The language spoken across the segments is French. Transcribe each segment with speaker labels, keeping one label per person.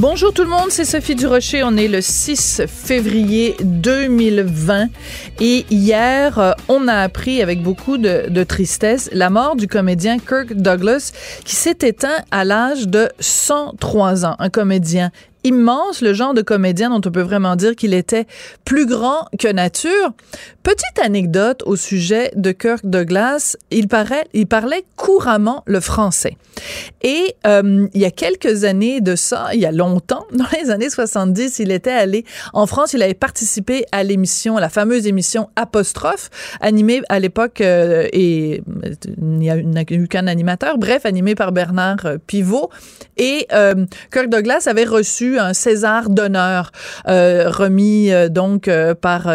Speaker 1: Bonjour tout le monde, c'est Sophie Durocher. On est le 6 février 2020 et hier, euh, on a appris avec beaucoup de, de tristesse la mort du comédien Kirk Douglas qui s'est éteint à l'âge de 103 ans. Un comédien immense, le genre de comédien dont on peut vraiment dire qu'il était plus grand que nature. Petite anecdote au sujet de Kirk Douglas, il, il parlait couramment le français. Et euh, il y a quelques années de ça, il y a longtemps, dans les années 70, il était allé en France, il avait participé à l'émission, la fameuse émission Apostrophe, animée à l'époque, euh, et il n'y a, eu qu'un animateur, bref, animé par Bernard euh, Pivot. Et euh, Kirk Douglas avait reçu un César d'honneur euh, remis euh, donc euh, par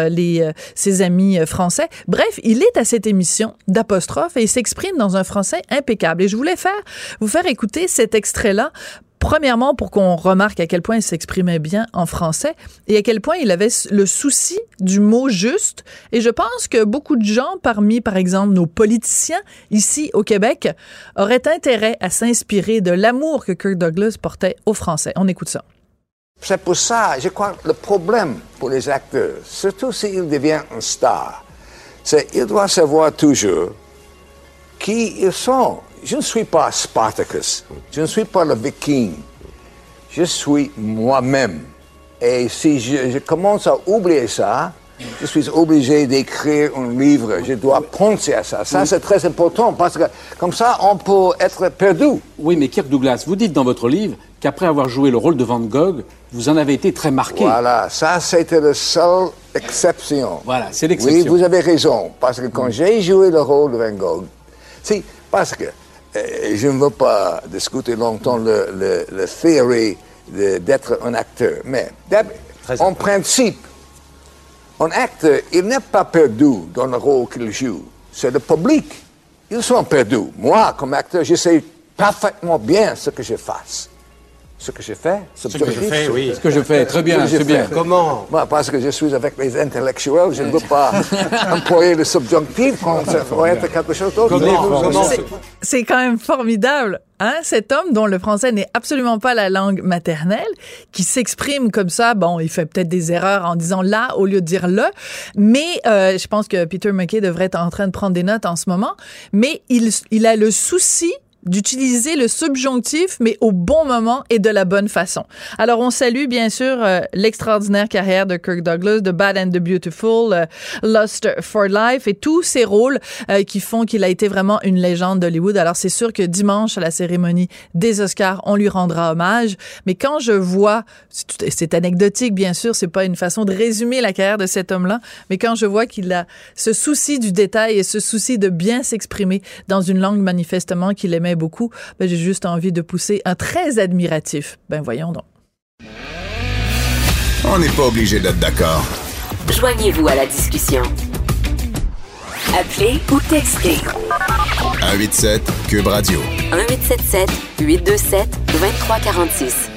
Speaker 1: ses amis français. Bref, il est à cette émission d'apostrophe et il s'exprime dans un français impeccable. Et je voulais faire vous faire écouter cet extrait-là Premièrement, pour qu'on remarque à quel point il s'exprimait bien en français et à quel point il avait le souci du mot juste. Et je pense que beaucoup de gens, parmi, par exemple, nos politiciens ici au Québec, auraient intérêt à s'inspirer de l'amour que Kirk Douglas portait au français. On écoute ça.
Speaker 2: C'est pour ça, je crois, le problème pour les acteurs, surtout s'ils deviennent un star, c'est qu'ils doivent savoir toujours qui ils sont. Je ne suis pas Spartacus, je ne suis pas le viking, je suis moi-même. Et si je, je commence à oublier ça, je suis obligé d'écrire un livre. Je dois penser à ça. Ça, c'est très important parce que comme ça, on peut être perdu.
Speaker 3: Oui, mais Kirk Douglas, vous dites dans votre livre qu'après avoir joué le rôle de Van Gogh, vous en avez été très marqué.
Speaker 2: Voilà, ça, c'était la seule exception.
Speaker 3: Voilà, c'est l'exception.
Speaker 2: Oui, vous avez raison. Parce que quand j'ai joué le rôle de Van Gogh, si, parce que euh, je ne veux pas discuter longtemps le, le, le théorie d'être un acteur, mais en principe, un acteur, il n'est pas perdu dans le rôle qu'il joue. C'est le public. Ils sont perdus. Moi, comme acteur, je sais parfaitement bien ce que je fasse. Ce que je fais,
Speaker 3: ce que je fais, oui. Ce que je fais, très bien, très bien.
Speaker 2: Comment Moi, Parce que je suis avec les intellectuels, je ne veux pas employer le subjonctif quand ça pourrait être quelque chose d'autre.
Speaker 1: C'est quand même formidable, hein, cet homme dont le français n'est absolument pas la langue maternelle, qui s'exprime comme ça. Bon, il fait peut-être des erreurs en disant là au lieu de dire le, mais euh, je pense que Peter McKay devrait être en train de prendre des notes en ce moment. Mais il, il a le souci d'utiliser le subjonctif, mais au bon moment et de la bonne façon. Alors, on salue bien sûr euh, l'extraordinaire carrière de Kirk Douglas, de Bad and the Beautiful, euh, for Life et tous ces rôles euh, qui font qu'il a été vraiment une légende d'Hollywood. Alors, c'est sûr que dimanche, à la cérémonie des Oscars, on lui rendra hommage. Mais quand je vois, c'est anecdotique bien sûr, c'est pas une façon de résumer la carrière de cet homme-là, mais quand je vois qu'il a ce souci du détail et ce souci de bien s'exprimer dans une langue manifestement qu'il aimait beaucoup, ben, j'ai juste envie de pousser un très admiratif. Ben voyons donc.
Speaker 4: On n'est pas obligé d'être d'accord.
Speaker 5: Joignez-vous à la discussion. Appelez ou textez.
Speaker 4: 187 Cube Radio.
Speaker 5: 1877 827 2346.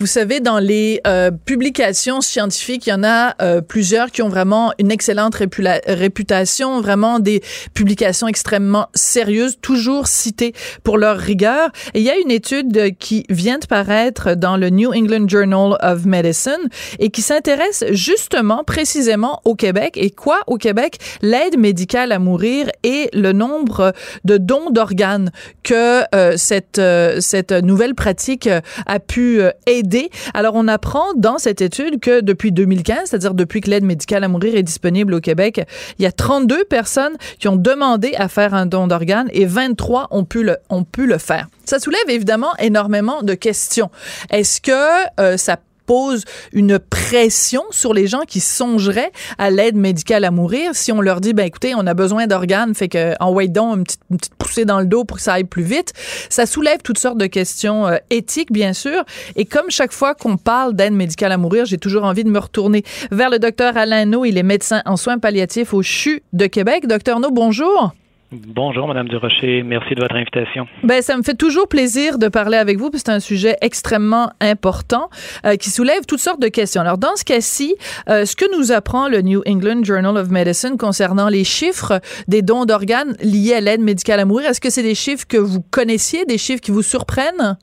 Speaker 1: Vous savez, dans les euh, publications scientifiques, il y en a euh, plusieurs qui ont vraiment une excellente réputation, vraiment des publications extrêmement sérieuses, toujours citées pour leur rigueur. Et il y a une étude qui vient de paraître dans le New England Journal of Medicine et qui s'intéresse justement, précisément au Québec. Et quoi au Québec? L'aide médicale à mourir et le nombre de dons d'organes que euh, cette, cette nouvelle pratique a pu aider Alors, on apprend dans cette étude que depuis 2015, c'est-à-dire depuis que l'aide médicale à mourir est disponible au Québec, il y a 32 personnes qui ont demandé à faire un don d'organes et 23 ont pu le, ont pu le faire. Ça soulève évidemment énormément de questions. Est-ce que euh, ça pose une pression sur les gens qui songeraient à l'aide médicale à mourir. Si on leur dit ben écoutez on a besoin d'organes fait que en donc une petite, une petite, poussée dans le dos pour que ça aille plus vite. Ça soulève toutes sortes de questions euh, éthiques bien sûr. Et comme chaque fois qu'on parle d'aide médicale à mourir j'ai toujours envie de me retourner vers le docteur Alain No il est médecin en soins palliatifs au CHU de Québec. Docteur No bonjour
Speaker 6: Bonjour, Madame Durocher. Merci de votre invitation.
Speaker 1: Ben, ça me fait toujours plaisir de parler avec vous, parce c'est un sujet extrêmement important euh, qui soulève toutes sortes de questions. Alors, dans ce cas-ci, euh, ce que nous apprend le New England Journal of Medicine concernant les chiffres des dons d'organes liés à l'aide médicale à mourir, est-ce que c'est des chiffres que vous connaissiez, des chiffres qui vous surprennent?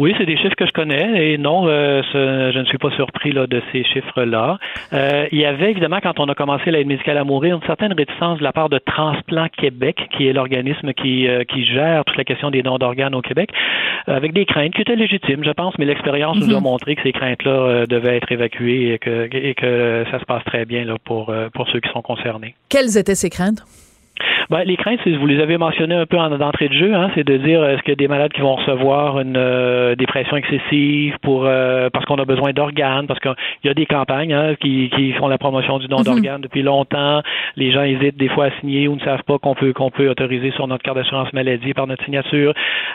Speaker 6: Oui, c'est des chiffres que je connais et non, euh, ce, je ne suis pas surpris là, de ces chiffres-là. Euh, il y avait évidemment, quand on a commencé l'aide médicale à mourir, une certaine réticence de la part de Transplant Québec, qui est l'organisme qui, euh, qui gère toute la question des dons d'organes au Québec, avec des craintes qui étaient légitimes, je pense, mais l'expérience nous a
Speaker 1: Mhm.
Speaker 6: montré que ces craintes-là devaient être évacuées et que, et que ça se passe très bien là, pour, pour ceux qui sont concernés.
Speaker 1: Quelles étaient ces craintes?
Speaker 6: Ben, les craintes, c'est- vous les avez mentionnées un peu en d'entrée de jeu, hein, c'est de dire est-ce qu'il y a des malades qui vont recevoir une euh, dépression excessive pour euh, parce qu'on a besoin d'organes, parce qu'il y a des campagnes hein, qui, qui font la promotion du don
Speaker 1: Mhm.
Speaker 6: d'organes depuis longtemps. Les gens hésitent des fois à signer ou ne savent pas qu'on peut qu'on peut autoriser sur notre carte d'assurance maladie par notre signature.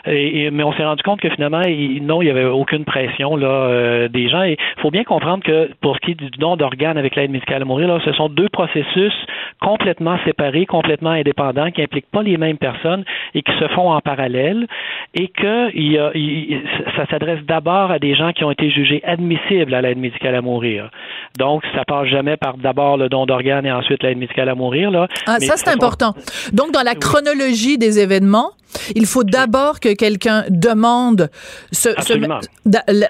Speaker 6: Et, et- mais on s'est rendu compte que finalement, il- non, il n'y avait aucune pression là euh, des gens. Et il faut bien comprendre que pour ce qui est du don d'organes avec l'aide médicale à mourir, là, ce sont deux processus complètement séparés, complètement indépendants, qui impliquent pas les mêmes personnes et qui se font en parallèle, et que il y a, il- ça s'adresse d'abord à des gens qui ont été jugés admissibles à l'aide médicale à mourir. Donc, ça passe jamais par d'abord le don d'organes et ensuite l'aide médicale à mourir. Là.
Speaker 1: Ah,
Speaker 6: Mais
Speaker 1: ça, c'est important. Donc, dans la chronologie des événements, il faut d'abord que quelqu'un demande ce- ce-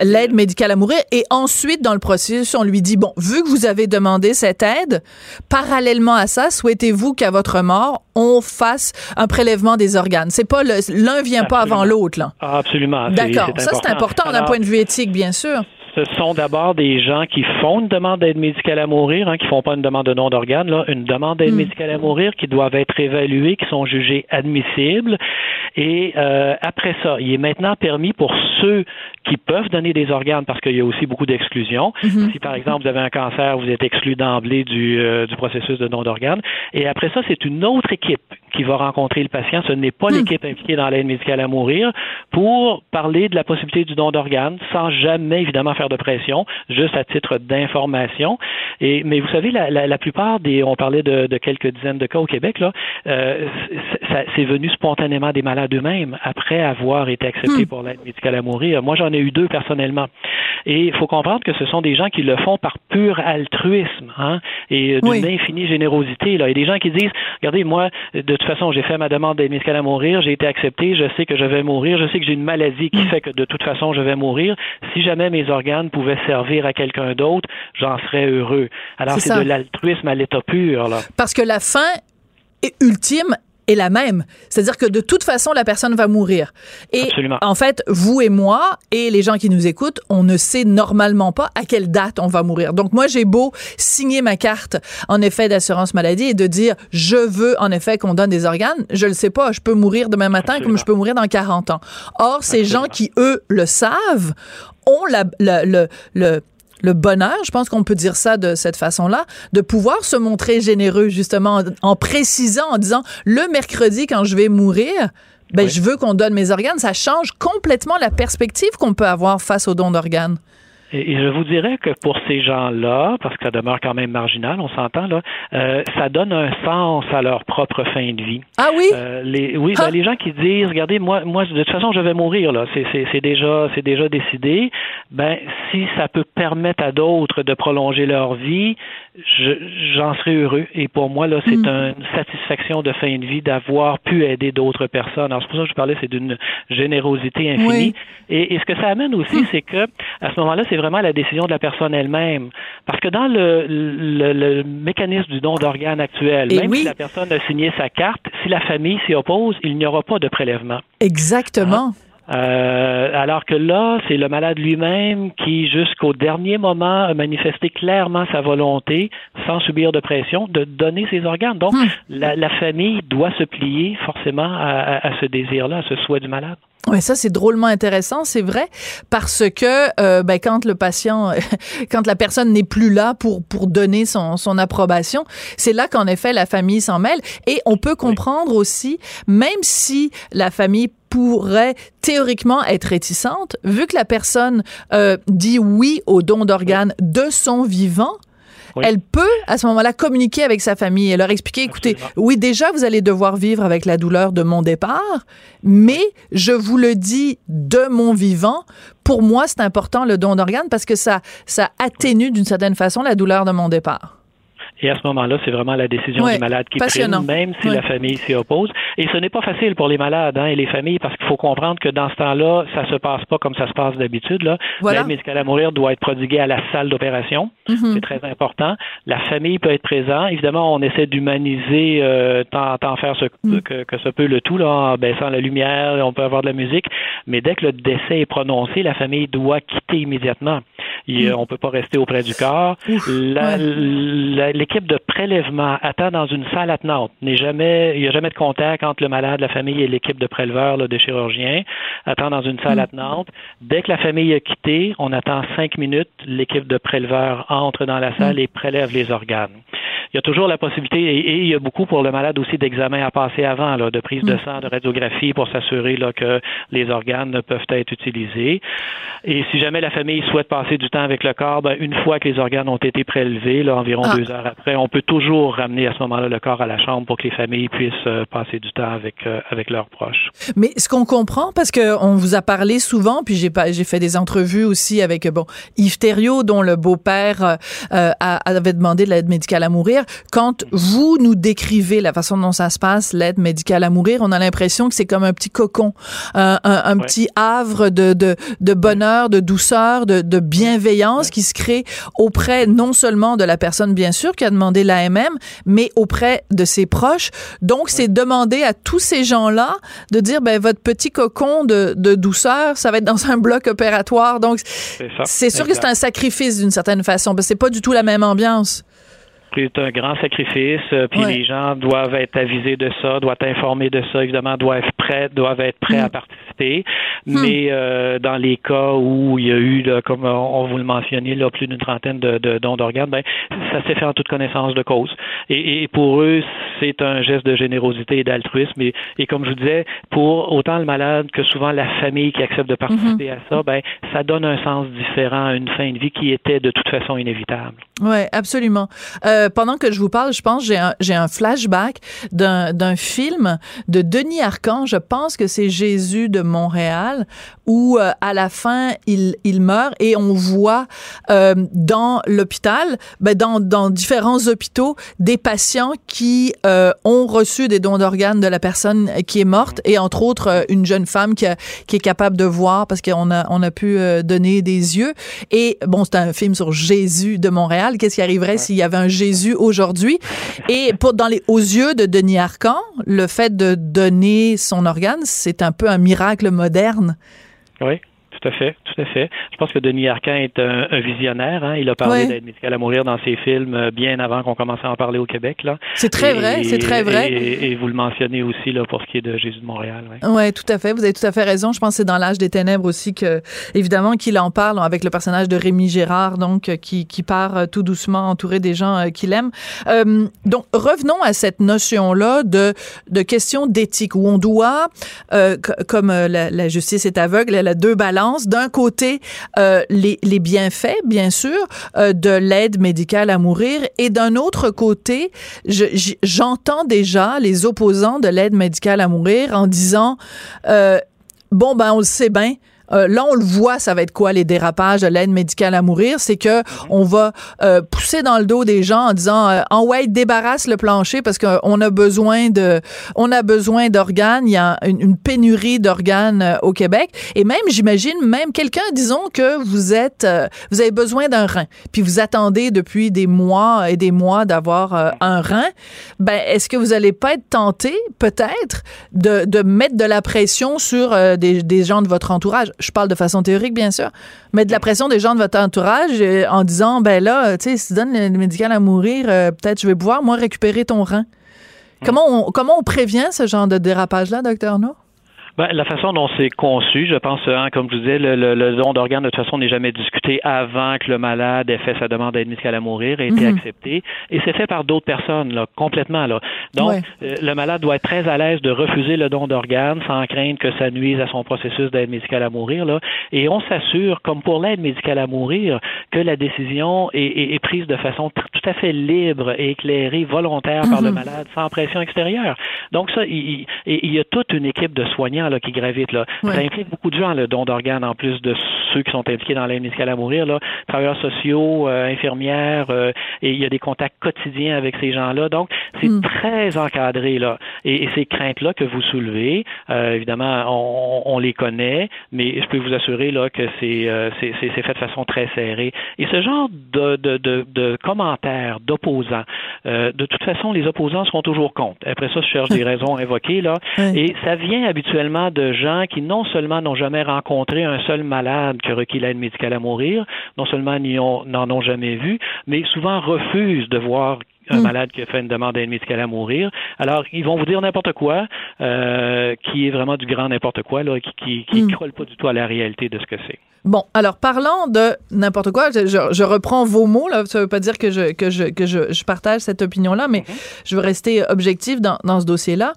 Speaker 1: l'aide médicale à mourir et ensuite, dans le processus, on lui dit, bon, vu que vous avez demandé cette aide, parallèlement à ça, souhaitez-vous qu'à votre mort, on fasse un prélèvement des organes? C'est pas l'un vient pas avant l'autre, là.
Speaker 6: Absolument.
Speaker 1: D'accord. Ça, c'est important d'un point de vue éthique, bien sûr.
Speaker 6: Ce sont d'abord des gens qui font une demande d'aide médicale à mourir, hein, qui font pas une demande de don d'organes, là, une demande d'aide
Speaker 1: Mm.
Speaker 6: médicale à mourir, qui doivent être évaluées, qui sont jugées admissibles. Et euh, après ça, il est maintenant permis pour ceux qui peuvent donner des organes, parce qu'il y a aussi beaucoup d'exclusions.
Speaker 1: Mhm.
Speaker 6: Si par exemple vous avez un cancer, vous êtes exclu d'emblée du, euh, du processus de don d'organes. Et après ça, c'est une autre équipe qui va rencontrer le patient. Ce n'est pas
Speaker 1: Hmm.
Speaker 6: l'équipe impliquée dans l'aide médicale à mourir pour parler de la possibilité du don d'organes, sans jamais évidemment faire de pression, juste à titre d'information. Et mais vous savez, la, la, la plupart des, on parlait de, de quelques dizaines de cas au Québec là, euh, c'est- venu spontanément des malades eux-mêmes après avoir été acceptés
Speaker 1: Hmm.
Speaker 6: pour l'aide médicale à mourir. Moi, j'en ai eu deux personnellement. Et il faut comprendre que ce sont des gens qui le font par pur altruisme hein, et d'une
Speaker 1: Oui.
Speaker 6: infinie générosité. Là. Il y a des gens qui disent, regardez, moi, de toute façon, j'ai fait ma demande d'aide médicale à mourir, j'ai été accepté, je sais que je vais mourir, je sais que j'ai une maladie qui fait que de toute façon, je vais mourir. Si jamais mes organes pouvaient servir à quelqu'un d'autre, j'en serais heureux. Alors,
Speaker 1: C'est
Speaker 6: de l'altruisme à l'état pur. Là.
Speaker 1: Parce que la fin est ultime est la même. C'est-à-dire que de toute façon, la personne va mourir. Et
Speaker 6: Absolument.
Speaker 1: en fait, vous et moi et les gens qui nous écoutent, on ne sait normalement pas à quelle date on va mourir. Donc moi, j'ai beau signer ma carte en effet d'assurance maladie et de dire je veux en effet qu'on donne des organes, je le sais pas, je peux mourir demain matin
Speaker 6: Absolument.
Speaker 1: comme je peux mourir dans 40 ans. Or, ces gens qui eux le savent ont la, la- le, le le bonheur, je pense qu'on peut dire ça de cette façon-là, de pouvoir se montrer généreux justement en, en précisant, en disant le mercredi quand je vais mourir, ben
Speaker 6: Oui.
Speaker 1: je veux qu'on donne mes organes. Ça change complètement la perspective qu'on peut avoir face au don d'organes.
Speaker 6: Et, et je vous dirais que pour ces gens-là, parce que ça demeure quand même marginal, on s'entend là, euh, ça donne un sens à leur propre fin de vie.
Speaker 1: Ah oui?
Speaker 6: Euh, les, oui,
Speaker 1: Ah.
Speaker 6: ben, les gens qui disent, regardez, moi, moi, de toute façon, je vais mourir là. C'est, déjà, c'est déjà décidé. Ben, si ça peut permettre à d'autres de prolonger leur vie, je, j'en serais heureux. Et pour moi là, c'est
Speaker 1: Mm.
Speaker 6: une satisfaction de fin de vie d'avoir pu aider d'autres personnes. Alors c'est pour ça que je parlais, c'est d'une générosité infinie.
Speaker 1: Oui.
Speaker 6: Et, et ce que ça amène aussi, c'est que à ce moment-là, c'est vraiment la décision de la personne elle-même. Parce que dans le, le, le mécanisme du don d'organes actuel,
Speaker 1: Et
Speaker 6: même
Speaker 1: oui.
Speaker 6: si la personne a signé sa carte, si la famille s'y oppose, il n'y aura pas de prélèvement.
Speaker 1: Exactement.
Speaker 6: Euh, alors que là, c'est le malade lui-même qui, jusqu'au dernier moment, a manifesté clairement sa volonté, sans subir de pression, de donner ses organes. Donc,
Speaker 1: Hmm.
Speaker 6: la, la famille doit se plier forcément à, à- à ce désir-là, à ce souhait du malade.
Speaker 1: Ouais, ça c'est drôlement intéressant, c'est vrai, parce que euh, ben, quand le patient, quand la personne n'est plus là pour pour donner son son approbation, c'est là qu'en effet la famille s'en mêle et on peut comprendre aussi, même si la famille pourrait théoriquement être réticente, vu que la personne euh, dit oui au don d'organes de son vivant.
Speaker 6: Oui.
Speaker 1: Elle peut, à ce moment-là, communiquer avec sa famille et leur expliquer, écoutez,
Speaker 6: Absolument.
Speaker 1: oui, déjà, vous allez devoir vivre avec la douleur de mon départ, mais je vous le dis de mon vivant. Pour moi, c'est important le don d'organes parce que ça, ça atténue d'une certaine façon la douleur de mon départ.
Speaker 6: Et à ce moment-là, c'est vraiment la décision
Speaker 1: Ouais,
Speaker 6: du malade qui prime, même si
Speaker 1: Ouais.
Speaker 6: la famille s'y oppose. Et ce n'est pas facile pour les malades hein, et les familles parce qu'il faut comprendre que dans ce temps-là, ça se passe pas comme ça se passe d'habitude.
Speaker 1: Voilà.
Speaker 6: L'aide médicale à mourir doit être prodiguée à la salle d'opération.
Speaker 1: Mhm.
Speaker 6: C'est très important. La famille peut être présente. Évidemment, on essaie d'humaniser euh, tant, tant faire ce,
Speaker 1: Mm.
Speaker 6: que, que se peut le tout là, en baissant la lumière, on peut avoir de la musique. Mais dès que le décès est prononcé, la famille doit quitter immédiatement. Il,
Speaker 1: Mm.
Speaker 6: On peut pas rester auprès du corps.
Speaker 1: Ouais.
Speaker 6: L'équipe de prélèvement attend dans une salle attenante. N'est jamais, il n'y a jamais de contact entre le malade, la famille et l'équipe de préleveurs, là, de chirurgiens. Attend dans une salle
Speaker 1: Mm.
Speaker 6: attenante. Dès que la famille a quitté, on attend cinq minutes. L'équipe de préleveurs entre dans la salle et prélève les organes. Il y a toujours la possibilité, et, et il y a beaucoup pour le malade aussi d'examens à passer avant, là, de prise de sang, de radiographie pour s'assurer que les organes peuvent être utilisés. Et si jamais la famille souhaite passer du temps avec le corps, ben, une fois que les organes ont été prélevés, là, environ
Speaker 1: Ah.
Speaker 6: deux heures après, on peut toujours ramener à ce moment-là le corps à la chambre pour que les familles puissent euh, passer du temps avec, euh, avec leurs proches.
Speaker 1: Mais ce qu'on comprend, parce que on vous a parlé souvent, puis j'ai fait des entrevues aussi avec bon Yves Thériault, dont le beau-père euh, avait demandé de l'aide médicale à mourir. Quand vous nous décrivez la façon dont ça se passe, l'aide médicale à mourir, on a l'impression que c'est comme un petit cocon, un, un, un
Speaker 6: Ouais.
Speaker 1: petit havre de, de, de bonheur, de douceur, de, de bienveillance qui se crée auprès non seulement de la personne bien sûr qui a demandé l'AMM, mais auprès de ses proches. Donc c'est demander à tous ces gens-là de dire ben votre petit cocon de, de douceur, ça va être dans un bloc opératoire. Donc
Speaker 6: C'est
Speaker 1: sûr que c'est un sacrifice d'une certaine façon, parce que c'est pas du tout la même ambiance.
Speaker 6: C'est un grand sacrifice, euh, puis
Speaker 1: Ouais.
Speaker 6: les gens doivent être avisés de ça, doivent être informés de ça, évidemment, doivent être prêts, doivent être prêts
Speaker 1: Mm.
Speaker 6: à participer. Mais euh, dans les cas où il y a eu, là, comme on vous le mentionnait, là, plus d'une trentaine de, de dons d'organes, ben, ça s'est fait en toute connaissance de cause. Et, et pour eux, c'est un geste de générosité et d'altruisme. Et, et comme je vous disais, pour autant le malade que souvent la famille qui accepte de participer à ça, ben, ça donne un sens différent à une fin de vie qui était de toute façon inévitable.
Speaker 1: Ouais, absolument. Euh, pendant que je vous parle, je pense j'ai un j'ai un flashback d'un d'un film de Denis Arcand. Je pense que c'est Jésus de Montréal où euh, à la fin il il meurt et on voit euh, dans l'hôpital, ben dans dans différents hôpitaux des patients qui euh, ont reçu des dons d'organes de la personne qui est morte et entre autres euh, une jeune femme qui a, qui est capable de voir parce qu'on a on a pu euh, donner des yeux. Et bon c'est un film sur Jésus de Montréal. Qu'est-ce qui arriverait s'il y avait un Jésus aujourd'hui. Et pour dans les aux yeux de Denis Arcand le fait de donner son organe c'est un peu un miracle moderne.
Speaker 6: Oui, à fait, tout à fait. Je pense que Denis Arcand est un, un visionnaire. Hein. Il a parlé
Speaker 1: Ouais.
Speaker 6: d'aide médicale à mourir dans ses films euh, bien avant qu'on commence à en parler au Québec. Là.
Speaker 1: c'est très
Speaker 6: Et-
Speaker 1: vrai c'est très vrai
Speaker 6: Et, et vous le mentionnez aussi là, pour ce qui est de Jésus de Montréal. ouais.
Speaker 1: Ouais, tout à fait. Vous avez tout à fait raison. Je pense que c'est dans l'âge des ténèbres aussi que, évidemment, qu'il en parle avec le personnage de Rémi Gérard, donc euh, qui, qui part euh, tout doucement entouré des gens qu'il aime. Euh, donc, revenons à cette notion-là de de question d'éthique où on doit, euh, comme la, la justice est aveugle, elle a deux balances. D'un côté, euh, les, bienfaits, bien sûr, euh, de l'aide médicale à mourir, et d'un autre côté, j'entends déjà les opposants de l'aide médicale à mourir en disant euh, bon ben on le sait bien euh, là, on le voit, ça va être quoi les dérapages de l'aide médicale à mourir? C'est que on va euh, pousser dans le dos des gens en disant euh, en ouais, débarrasse le plancher parce qu'on a besoin de on a besoin d'organes. Il y a une, pénurie d'organes euh, au Québec. Et même, j'imagine, même quelqu'un, disons que vous êtes vous avez besoin d'un rein, puis vous attendez depuis des mois et des mois d'avoir un rein. Ben, est-ce que vous allez pas être tenté, peut-être, de, mettre de la pression sur des gens de votre entourage? Je parle de façon théorique, bien sûr. Mettre de la pression des gens de votre entourage euh, en disant, ben là, euh, tu sais, si tu donnes le, médical à mourir, euh, peut-être je vais pouvoir, moi, récupérer ton rein. Comment on, comment on prévient ce genre de dérapage-là, docteur No?
Speaker 6: Ben, la façon dont c'est conçu, je pense, hein, comme je vous disais, le, le, le don d'organes, de toute façon, n'est jamais discuté avant que le malade ait fait sa demande d'aide médicale à mourir, ait été
Speaker 1: Mhm.
Speaker 6: accepté. Et c'est fait par d'autres personnes, là, complètement. Là. Donc,
Speaker 1: Ouais.
Speaker 6: euh, le malade doit être très à l'aise de refuser le don d'organes sans craindre que ça nuise à son processus d'aide médicale à mourir. Là. Et on s'assure, comme pour l'aide médicale à mourir, que la décision est, est- est prise de façon tout à fait libre et éclairée, volontaire par le
Speaker 1: Mhm.
Speaker 6: malade, sans pression extérieure. Donc ça, il, il- et il y a toute une équipe de soignants là, qui gravitent. Là.
Speaker 1: Ouais.
Speaker 6: Ça implique beaucoup de gens, le don d'organes, en plus de ceux qui sont impliqués dans l'aide médicale à mourir, là, travailleurs sociaux, euh, infirmières, euh, et il y a des contacts quotidiens avec ces gens-là. Donc, c'est
Speaker 1: Mm.
Speaker 6: très encadré. Là. Et, et ces craintes-là que vous soulevez, euh, évidemment, on, on les connaît, mais je peux vous assurer là, que c'est, c'est, fait de façon très serrée. Et ce genre de, de, de, de commentaires d'opposants, de toute façon, les opposants seront toujours contre. Après ça, je cherche des raisons invoquées. Là. Et ça vient habituellement de gens qui non seulement n'ont jamais rencontré un seul malade qui a requis l'aide médicale à mourir, non seulement n'y ont- n'en ont jamais vu, mais souvent refusent de voir un
Speaker 1: Mm.
Speaker 6: malade qui a fait une demande d'aide médicale à mourir. Alors, ils vont vous dire n'importe quoi, euh, qui est vraiment du grand n'importe quoi, là, qui qui, qui
Speaker 1: Mm.
Speaker 6: colle pas du tout à la réalité de ce que c'est.
Speaker 1: Bon, alors parlant de n'importe quoi, je, je- je reprends vos mots là. Ça veut pas dire que je que je que je, je partage cette opinion-là, mais je veux rester objectif dans, dans ce dossier-là.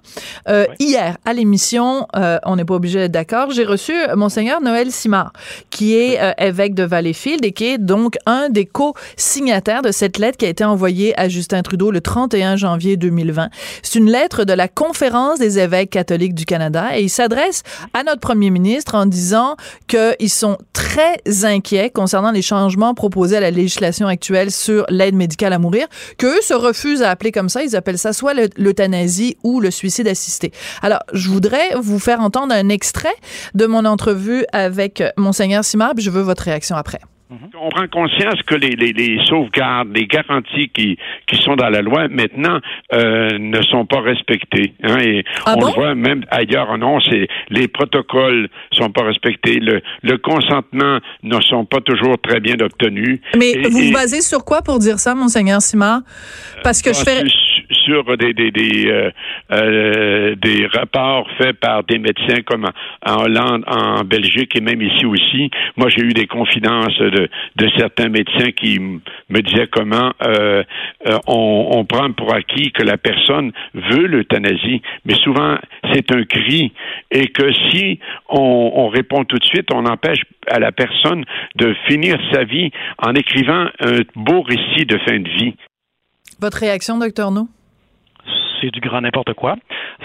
Speaker 1: Euh. Hier, à l'émission, euh, on n'est pas obligé d'être d'accord. J'ai reçu monseigneur Noël Simard, qui est évêque de Valleyfield et qui est donc un des co-signataires de cette lettre qui a été envoyée à Justin Trudeau le 31 janvier 2020. C'est une lettre de la Conférence des évêques catholiques du Canada et il s'adresse à notre premier ministre en disant qu'ils sont très inquiets concernant les changements proposés à la législation actuelle sur l'aide médicale à mourir, qu'eux se refusent à appeler comme ça. Ils appellent ça soit le- l'euthanasie ou le suicide assisté. Alors, je voudrais vous faire entendre un extrait de mon entrevue avec Monseigneur Simard, puis je veux votre réaction après.
Speaker 7: On prend conscience que les, les, les sauvegardes, les garanties qui, qui sont dans la loi maintenant euh, ne sont pas respectées. Hein, et
Speaker 1: Ah
Speaker 7: on
Speaker 1: bon?
Speaker 7: le voit même ailleurs. Non, c'est les protocoles sont pas respectés. Le, le consentement ne sont pas toujours très bien obtenus.
Speaker 1: Mais
Speaker 7: Et-
Speaker 1: vous
Speaker 7: et-
Speaker 1: vous basez sur quoi pour dire ça, Monseigneur Simard? Parce que je fais...
Speaker 7: euh, euh, des rapports faits par des médecins comme en, Hollande, en Belgique et même ici aussi. Moi, j'ai eu des confidences de, certains médecins qui me disaient comment euh, on, on prend pour acquis que la personne veut l'euthanasie, mais souvent c'est un cri et que si on, on répond tout de suite, on empêche à la personne de finir sa vie en écrivant un beau récit de fin de vie.
Speaker 1: Votre réaction, docteur No?
Speaker 6: C'est du grand n'importe quoi.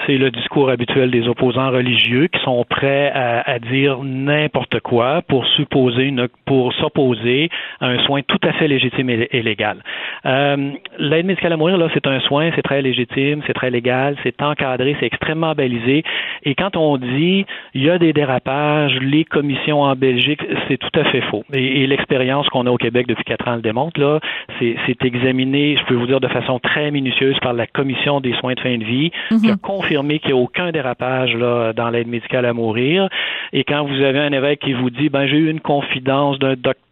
Speaker 6: C'est le discours habituel des opposants religieux qui sont prêts à, dire n'importe quoi pour supposer une, pour s'opposer à un soin tout à fait légitime et, légal. Euh, L'aide médicale à mourir, là, c'est un soin, c'est très légitime, c'est très légal, c'est encadré, c'est extrêmement balisé. Et quand on dit il y a des dérapages, les commissions en Belgique, c'est tout à fait faux. Et, l'expérience qu'on a au Québec depuis quatre ans le démontre, là, c'est examiné, je peux vous dire, de façon très minutieuse par la commission des soins de fin de vie, qui a confirmé qu'il n'y a aucun dérapage là, dans l'aide médicale à mourir. Et quand vous avez un évêque qui vous dit, ben j'ai eu une confidence d'un docteur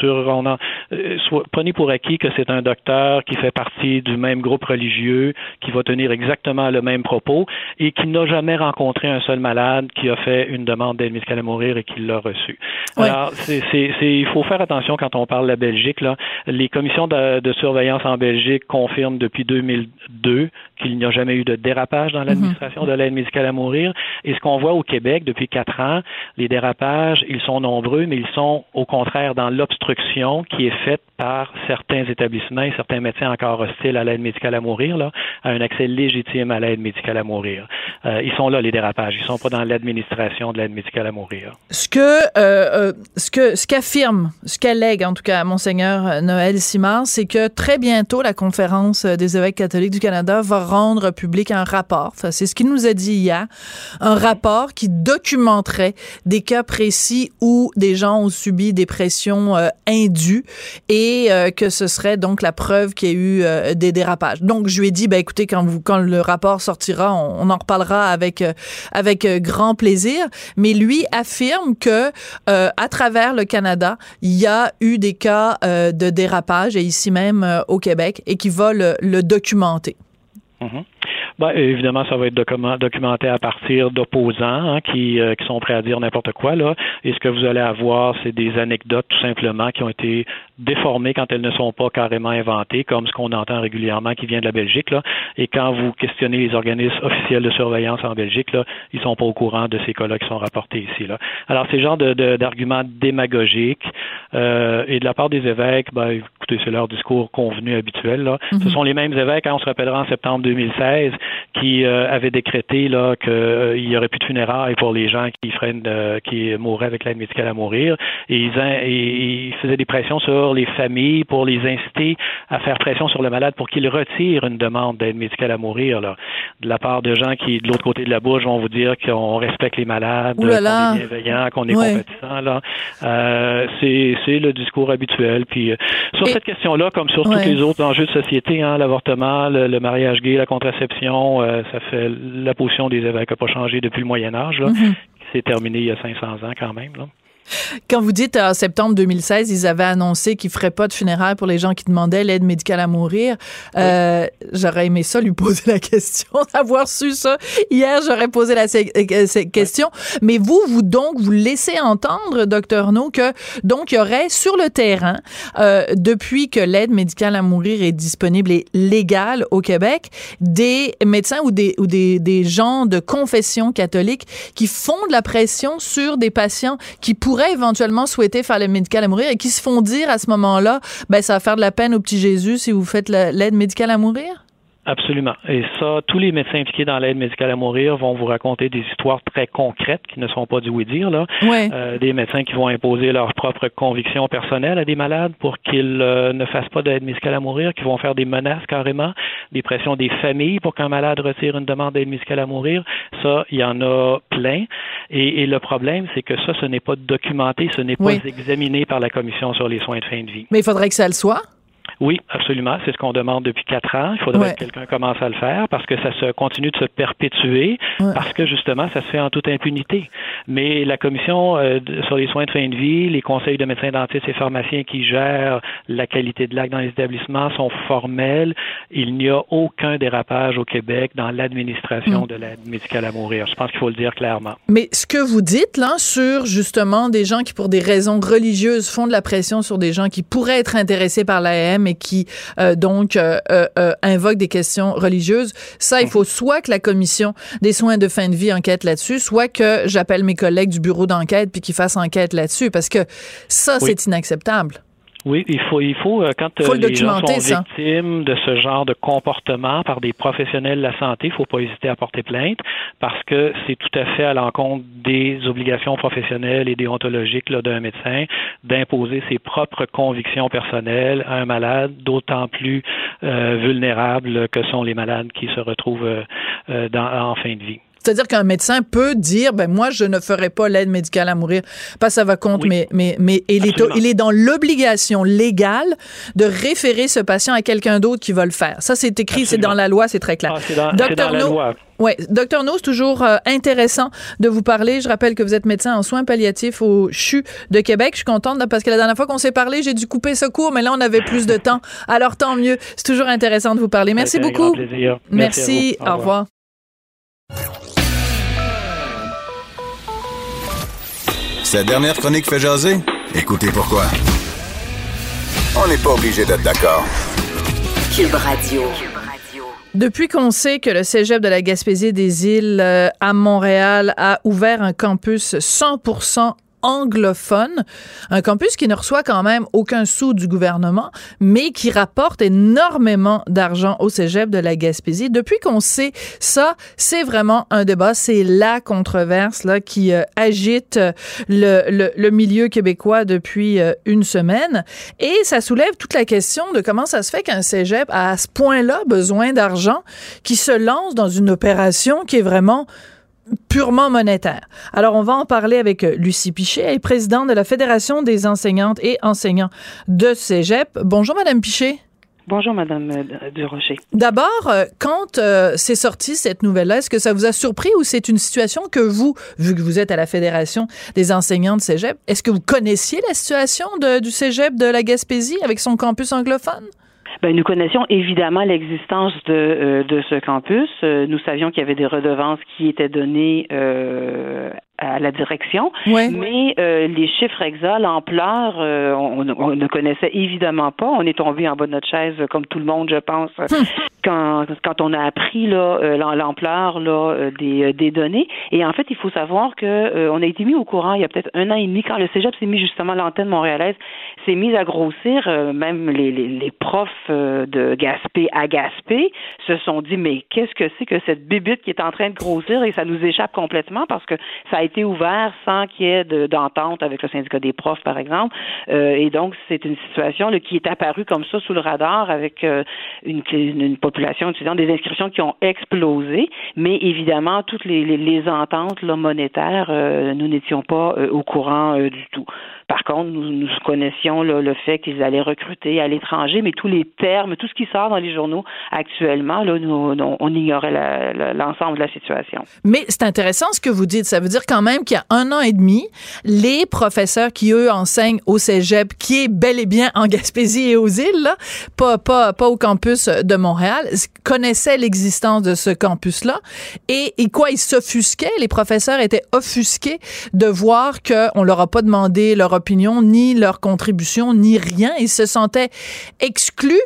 Speaker 6: sur on euh, soit, prenez pour acquis que c'est un docteur qui fait partie du même groupe religieux qui va tenir exactement le même propos et qui n'a jamais rencontré un seul malade qui a fait une demande d'aide médicale à mourir et qui l'a reçu.
Speaker 1: Ouais.
Speaker 6: Alors c'est, c'est, c'est, il faut faire attention quand on parle de la Belgique là. Les commissions de, de surveillance en Belgique confirment depuis 2002 qu'il n'y a jamais eu de dérapage dans l'administration de l'aide médicale à mourir. Et ce qu'on voit au Québec depuis quatre ans, les dérapages, ils sont nombreux, mais ils sont au contraire dans l'obstruction qui est faite par certains établissements et certains médecins encore hostiles à l'aide médicale à mourir, à un accès légitime à l'aide médicale à mourir. Euh, ils sont là, les dérapages. Ils sont pas dans l'administration de l'aide médicale à mourir.
Speaker 1: Ce que, euh, euh, ce que, ce qu'affirme, ce qu'allègue, en tout cas, Monseigneur Noël Simard, c'est que très bientôt, la conférence des évêques catholiques du Canada va rendre public un rapport. c'est ce qu'il nous a dit hier. Un rapport qui documenterait des cas précis où des gens ont subi des pressions euh, indues et euh, que ce serait donc la preuve qu'il y a eu euh, des dérapages. Donc je lui ai dit ben écoutez quand le rapport sortira, on, en reparlera avec avec grand plaisir, mais lui affirme que à travers le Canada, il y a eu des cas de dérapage et ici même au Québec et qui va le, documenter.
Speaker 6: Mm-hmm. Ben, évidemment, ça va être documenté à partir d'opposants hein, qui, euh, qui sont prêts à dire n'importe quoi. Là. Et ce que vous allez avoir, c'est des anecdotes tout simplement qui ont été déformées quand elles ne sont pas carrément inventées, comme ce qu'on entend régulièrement qui vient de la Belgique. Là. Et quand vous questionnez les organismes officiels de surveillance en Belgique, là, ils sont pas au courant de ces cas-là qui sont rapportés ici. Là. Alors, ces genres d'arguments de, démagogiques euh, et de la part des évêques, ben, écoutez, c'est leur discours convenu habituel. Là. Ce mhm. sont les mêmes évêques, hein, on se rappellera en septembre 2016, qui euh, avait décrété là qu'il euh, y aurait plus de funérailles pour les gens qui freinent, euh, qui mourraient avec l'aide médicale à mourir. Et ils, et ils, faisaient des pressions sur les familles pour les inciter à faire pression sur le malade pour qu'il retire une demande d'aide médicale à mourir. Là. De la part de gens qui, de l'autre côté de la bouche, vont vous dire qu'on respecte les malades, qu'on est bienveillant, qu'on est compétent. Là. Euh, c'est, c'est le discours habituel. Puis sur cette question-là, comme sur tous les autres enjeux de société, hein, l'avortement, le, mariage gay, la contraception, euh, ça fait la position des évêques n'a pas changé depuis le Moyen Âge, là, mm-hmm. s'est terminé il y a 500 ans quand même. Là.
Speaker 1: Quand vous dites en septembre 2016, ils avaient annoncé qu'ils feraient pas de funérailles pour les gens qui demandaient l'aide médicale à mourir. Euh, j'aurais aimé ça lui poser la question, avoir su ça hier, j'aurais posé la euh, cette question. Mais vous, vous donc vous laissez entendre, docteur No, que donc il y aurait sur le terrain, euh, depuis que l'aide médicale à mourir est disponible et légale au Québec, des médecins ou des ou des, des gens de confession catholique qui font de la pression sur des patients qui pourraient pourraient éventuellement souhaiter faire le médical à mourir et qui se font dire à ce moment-là, ben ça va faire de la peine au petit Jésus si vous faites l'aide médicale à mourir?
Speaker 6: Absolument. Et ça, tous les médecins impliqués dans l'aide médicale à mourir vont vous raconter des histoires très concrètes qui ne sont pas du oui-dire. Là. Euh, des médecins qui vont imposer leurs propres convictions personnelles à des malades pour qu'ils euh, ne fassent pas d'aide médicale à mourir, qui vont faire des menaces carrément, des pressions des familles pour qu'un malade retire une demande d'aide médicale à mourir. Ça, il y en a plein. Et, le problème, c'est que ça, ce n'est pas documenté, ce n'est pas examiné par la Commission sur les soins de fin de vie.
Speaker 1: Mais il faudrait que ça le soit.
Speaker 6: Oui, absolument. C'est ce qu'on demande depuis quatre ans. Il faudrait que quelqu'un commence à le faire parce que ça se continue de se perpétuer parce que justement, ça se fait en toute impunité. Mais la commission euh, sur les soins de fin de vie, les conseils de médecins dentistes et pharmaciens qui gèrent la qualité de l'acte dans les établissements sont formels. Il n'y a aucun dérapage au Québec dans l'administration mm. de l'aide médicale à mourir. Je pense qu'il faut le dire clairement.
Speaker 1: Mais ce que vous dites là sur justement des gens qui pour des raisons religieuses font de la pression sur des gens qui pourraient être intéressés par l'AM mais qui euh, donc euh, euh, invoque des questions religieuses. Ça, il faut soit que la commission des soins de fin de vie enquête là-dessus, soit que j'appelle mes collègues du bureau d'enquête puis qu'ils fassent enquête là-dessus, parce que ça, c'est inacceptable.
Speaker 6: Oui, il faut, il faut euh, quand euh, les gens sont victimes de ce genre de comportement par des professionnels de la santé, il ne faut pas hésiter à porter plainte parce que c'est tout à fait à l'encontre des obligations professionnelles et déontologiques d'un médecin d'imposer ses propres convictions personnelles à un malade, d'autant plus euh, vulnérable que sont les malades qui se retrouvent en fin de vie.
Speaker 1: C'est-à-dire qu'un médecin peut dire, ben moi, je ne ferai pas l'aide médicale à mourir parce que ça va contre, mais, mais, mais il, est, il est dans l'obligation légale de référer ce patient à quelqu'un d'autre qui va le faire. Ça, c'est écrit, c'est dans la loi, c'est très clair.
Speaker 6: Ah, Docteur No,
Speaker 1: Oui, docteur No, c'est toujours euh, intéressant de vous parler. Je rappelle que vous êtes médecin en soins palliatifs au CHU de Québec. Je suis contente parce que la dernière fois qu'on s'est parlé, j'ai dû couper ce cours, mais là, on avait plus de temps. Alors, tant mieux. C'est toujours intéressant de vous parler. Merci beaucoup. Merci. Au, revoir.
Speaker 4: Sa dernière chronique fait jaser? Écoutez pourquoi. On n'est pas obligé d'être d'accord.
Speaker 5: Cube Radio.
Speaker 1: Depuis qu'on sait que le cégep de la Gaspésie des îles euh, à Montréal a ouvert un campus 100% anglophone, un campus qui ne reçoit quand même aucun sou du gouvernement, mais qui rapporte énormément d'argent au cégep de la Gaspésie. Depuis qu'on sait ça, c'est vraiment un débat, c'est la controverse là qui euh, agite le, le, le, milieu québécois depuis euh, une semaine et ça soulève toute la question de comment ça se fait qu'un cégep a à ce point-là besoin d'argent qui se lance dans une opération qui est vraiment purement monétaire. Alors, on va en parler avec euh, Lucie Pichet, elle est présidente de la Fédération des enseignantes et enseignants de Cégep. Bonjour, Madame Pichet.
Speaker 8: Bonjour, Madame euh, Durocher.
Speaker 1: D'abord, euh, quand c'est sorti cette nouvelle-là, est-ce que ça vous a surpris ou c'est une situation que vous, vu que vous êtes à la Fédération des enseignants de Cégep, est-ce que vous connaissiez la situation du Cégep de la Gaspésie avec son campus anglophone?
Speaker 8: Ben, nous connaissions évidemment l'existence de, euh, de ce campus. Euh, nous savions qu'il y avait des redevances qui étaient données euh, à la direction, mais les chiffres exacts, l'ampleur, on, ne connaissait évidemment pas. On est tombé en bas de notre chaise, comme tout le monde, je pense, quand, quand on a appris là l'ampleur là des, des données. Et en fait, il faut savoir que on a été mis au courant il y a peut-être un an et demi quand le Cégep s'est mis justement l'antenne montréalaise s'est mise à grossir. même les, les, les profs euh, de Gaspé à Gaspé se sont dit mais qu'est-ce que c'est que cette bibite qui est en train de grossir? Et ça nous échappe complètement parce que ça a été ouvert sans qu'il y ait d'entente avec le syndicat des profs par exemple. Euh, et donc c'est une situation là, qui est apparue comme ça sous le radar avec euh, une, population étudiante des inscriptions qui ont explosé. Mais évidemment toutes les, ententes là, monétaires nous n'étions pas au courant du tout par contre, nous, nous connaissions le fait qu'ils allaient recruter à l'étranger, mais tous les termes, tout ce qui sort dans les journaux actuellement, là, nous, on ignorait l'ensemble de la situation.
Speaker 1: Mais c'est intéressant ce que vous dites. Ça veut dire quand même qu'il y a un an et demi, les professeurs qui, eux, enseignent au cégep, qui est bel et bien en Gaspésie et aux îles, là, pas, pas, pas au campus de Montréal, connaissaient l'existence de ce campus-là. Et, et quoi, ils s'offusquaient? Les professeurs étaient offusqués de voir qu'on leur a pas demandé leur opinion, ni leur contribution, ni rien. Ils se sentaient exclus.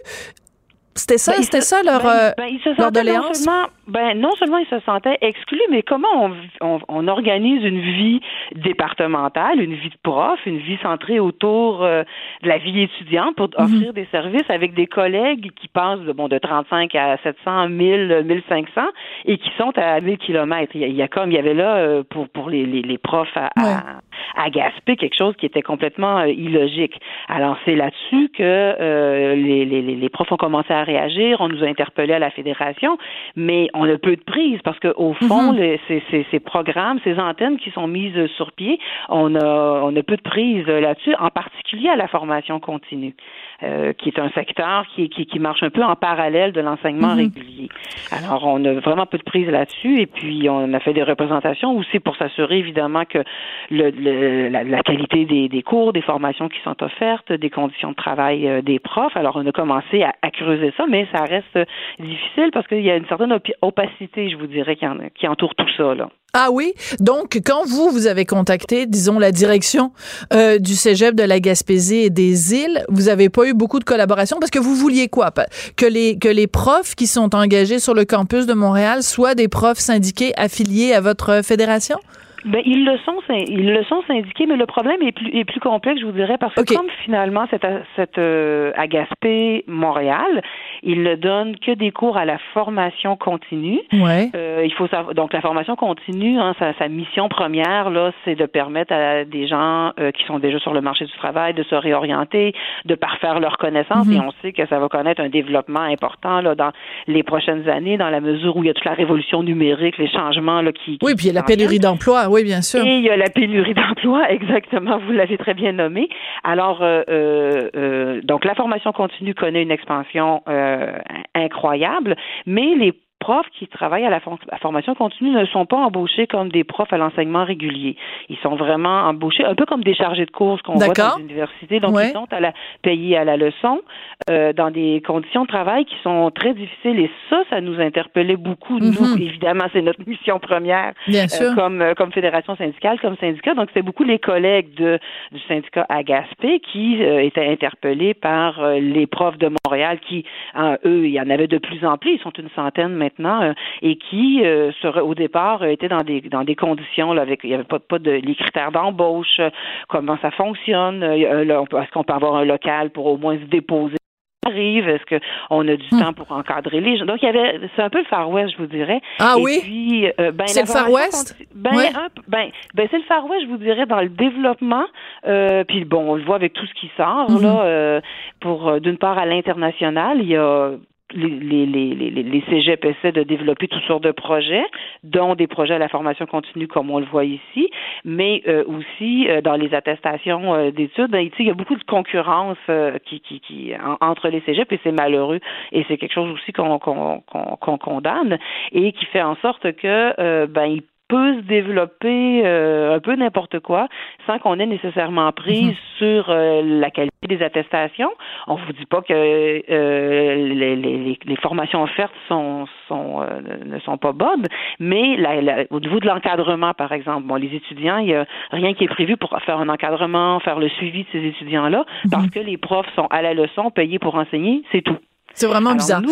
Speaker 1: C'était ça, ben, c'était ça leur, ben, euh, ben, leur doléance?
Speaker 8: Ben non seulement ils se sentaient exclus, mais comment on, on, organise une vie départementale, une vie de prof, une vie centrée autour euh, de la vie étudiante pour mhm. offrir des services avec des collègues qui passent de bon de 35 à 700, 1000, 1500 et qui sont à 1000 kilomètres. Il y, a, comme il y avait là euh, pour pour les, les, les profs à, à, Gaspé quelque chose qui était complètement euh, illogique. Alors c'est là-dessus que les, les, les profs ont commencé à réagir. On nous a interpellés à la fédération, mais on a peu de prise parce qu'au fond, mhm. ces, programmes, ces antennes qui sont mises sur pied, on a, on a peu de prise là-dessus, en particulier à la formation continue. Euh, qui est un secteur qui, qui, qui, marche un peu en parallèle de l'enseignement mhm. régulier. Alors, on a vraiment peu de prise là-dessus et puis on a fait des représentations aussi pour s'assurer évidemment que le, la, qualité des, des, cours, des formations qui sont offertes, des conditions de travail euh, des profs. Alors, on a commencé à, à creuser ça, mais ça reste difficile parce qu'il y a une certaine opacité, je vous dirais, qui, en, qui entoure tout ça. Là.
Speaker 1: Ah oui? Donc, quand vous, vous avez contacté, disons, la direction euh, du cégep de la Gaspésie et des îles, vous avez pas eu beaucoup de collaboration parce que vous vouliez quoi? Que les, que les profs qui sont engagés sur le campus de Montréal soient des profs syndiqués affiliés à votre fédération?
Speaker 8: Ben, ils le sont, ils le sont syndiqués, mais le problème est plus, est plus complexe, je vous dirais, parce que comme finalement cette, cette euh, à Gaspé, Montréal, il ne donne que des cours à la formation continue.
Speaker 1: Ouais.
Speaker 8: Euh, il faut savoir, donc la formation continue, hein, sa, sa, mission première là, c'est de permettre à des gens euh, qui sont déjà sur le marché du travail de se réorienter, de parfaire leurs connaissances, mhm. et on sait que ça va connaître un développement important là dans les prochaines années, dans la mesure où il y a toute la révolution numérique, les changements là qui.
Speaker 1: oui, puis il y a la pénurie d'emploi oui, bien sûr.
Speaker 8: Et il y a la pénurie d'emploi, exactement, vous l'avez très bien nommé. Alors, euh, euh, euh, donc la formation continue connaît une expansion incroyable, mais les profs qui travaillent à la, formation continue ne sont pas embauchés comme des profs à l'enseignement régulier. Ils sont vraiment embauchés un peu comme des chargés de cours qu'on voit dans les universités. Donc, ils sont à la, payés à la leçon euh, dans des conditions de travail qui sont très difficiles. Et ça, ça nous interpellait beaucoup. Nous, mhm. évidemment, c'est notre mission première
Speaker 1: euh,
Speaker 8: comme, euh, comme fédération syndicale, comme syndicat. Donc, c'est beaucoup les collègues de, du syndicat Agaspé qui étaient interpellés par les profs de Montréal qui, eux, il y en avait de plus en plus. Ils sont une centaine maintenant maintenant et qui serait au départ était dans des dans des conditions là, avec il y avait pas pas de les critères d'embauche, comment ça fonctionne, est-ce qu'on peut avoir un local pour au moins se déposer? Arrive? Est-ce qu'on a du hmm. temps pour encadrer les gens? Donc, il y avait, c'est un peu le Far West, je vous dirais.
Speaker 1: Ah oui?
Speaker 8: Euh, ben,
Speaker 1: c'est le Far West?
Speaker 8: Ben, ben, ben, c'est le Far West, je vous dirais, dans le développement. Euh, puis bon, on le voit avec tout ce qui sort, hmm. là, euh, pour, d'une part, à l'international, il y a les, les, les, les cégeps essaient de développer toutes sortes de projets, dont des projets à la formation continue, comme on le voit ici, mais euh, aussi euh, dans les attestations euh, d'études, ben, il y a beaucoup de concurrence qui, qui, qui entre les cégeps et c'est malheureux et c'est quelque chose aussi qu'on qu'on qu'on condamne et qui fait en sorte que ben peut se développer euh, un peu n'importe quoi sans qu'on ait nécessairement prise mhm. sur euh, la qualité des attestations. On vous dit pas que euh, les, les, les, formations offertes sont, sont ne sont pas bonnes, mais la, au niveau de l'encadrement, par exemple, bon, les étudiants, il y a rien qui est prévu pour faire un encadrement, faire le suivi de ces étudiants-là, mhm. parce que les profs sont à la leçon, payés pour enseigner, c'est tout.
Speaker 1: C'est vraiment bizarre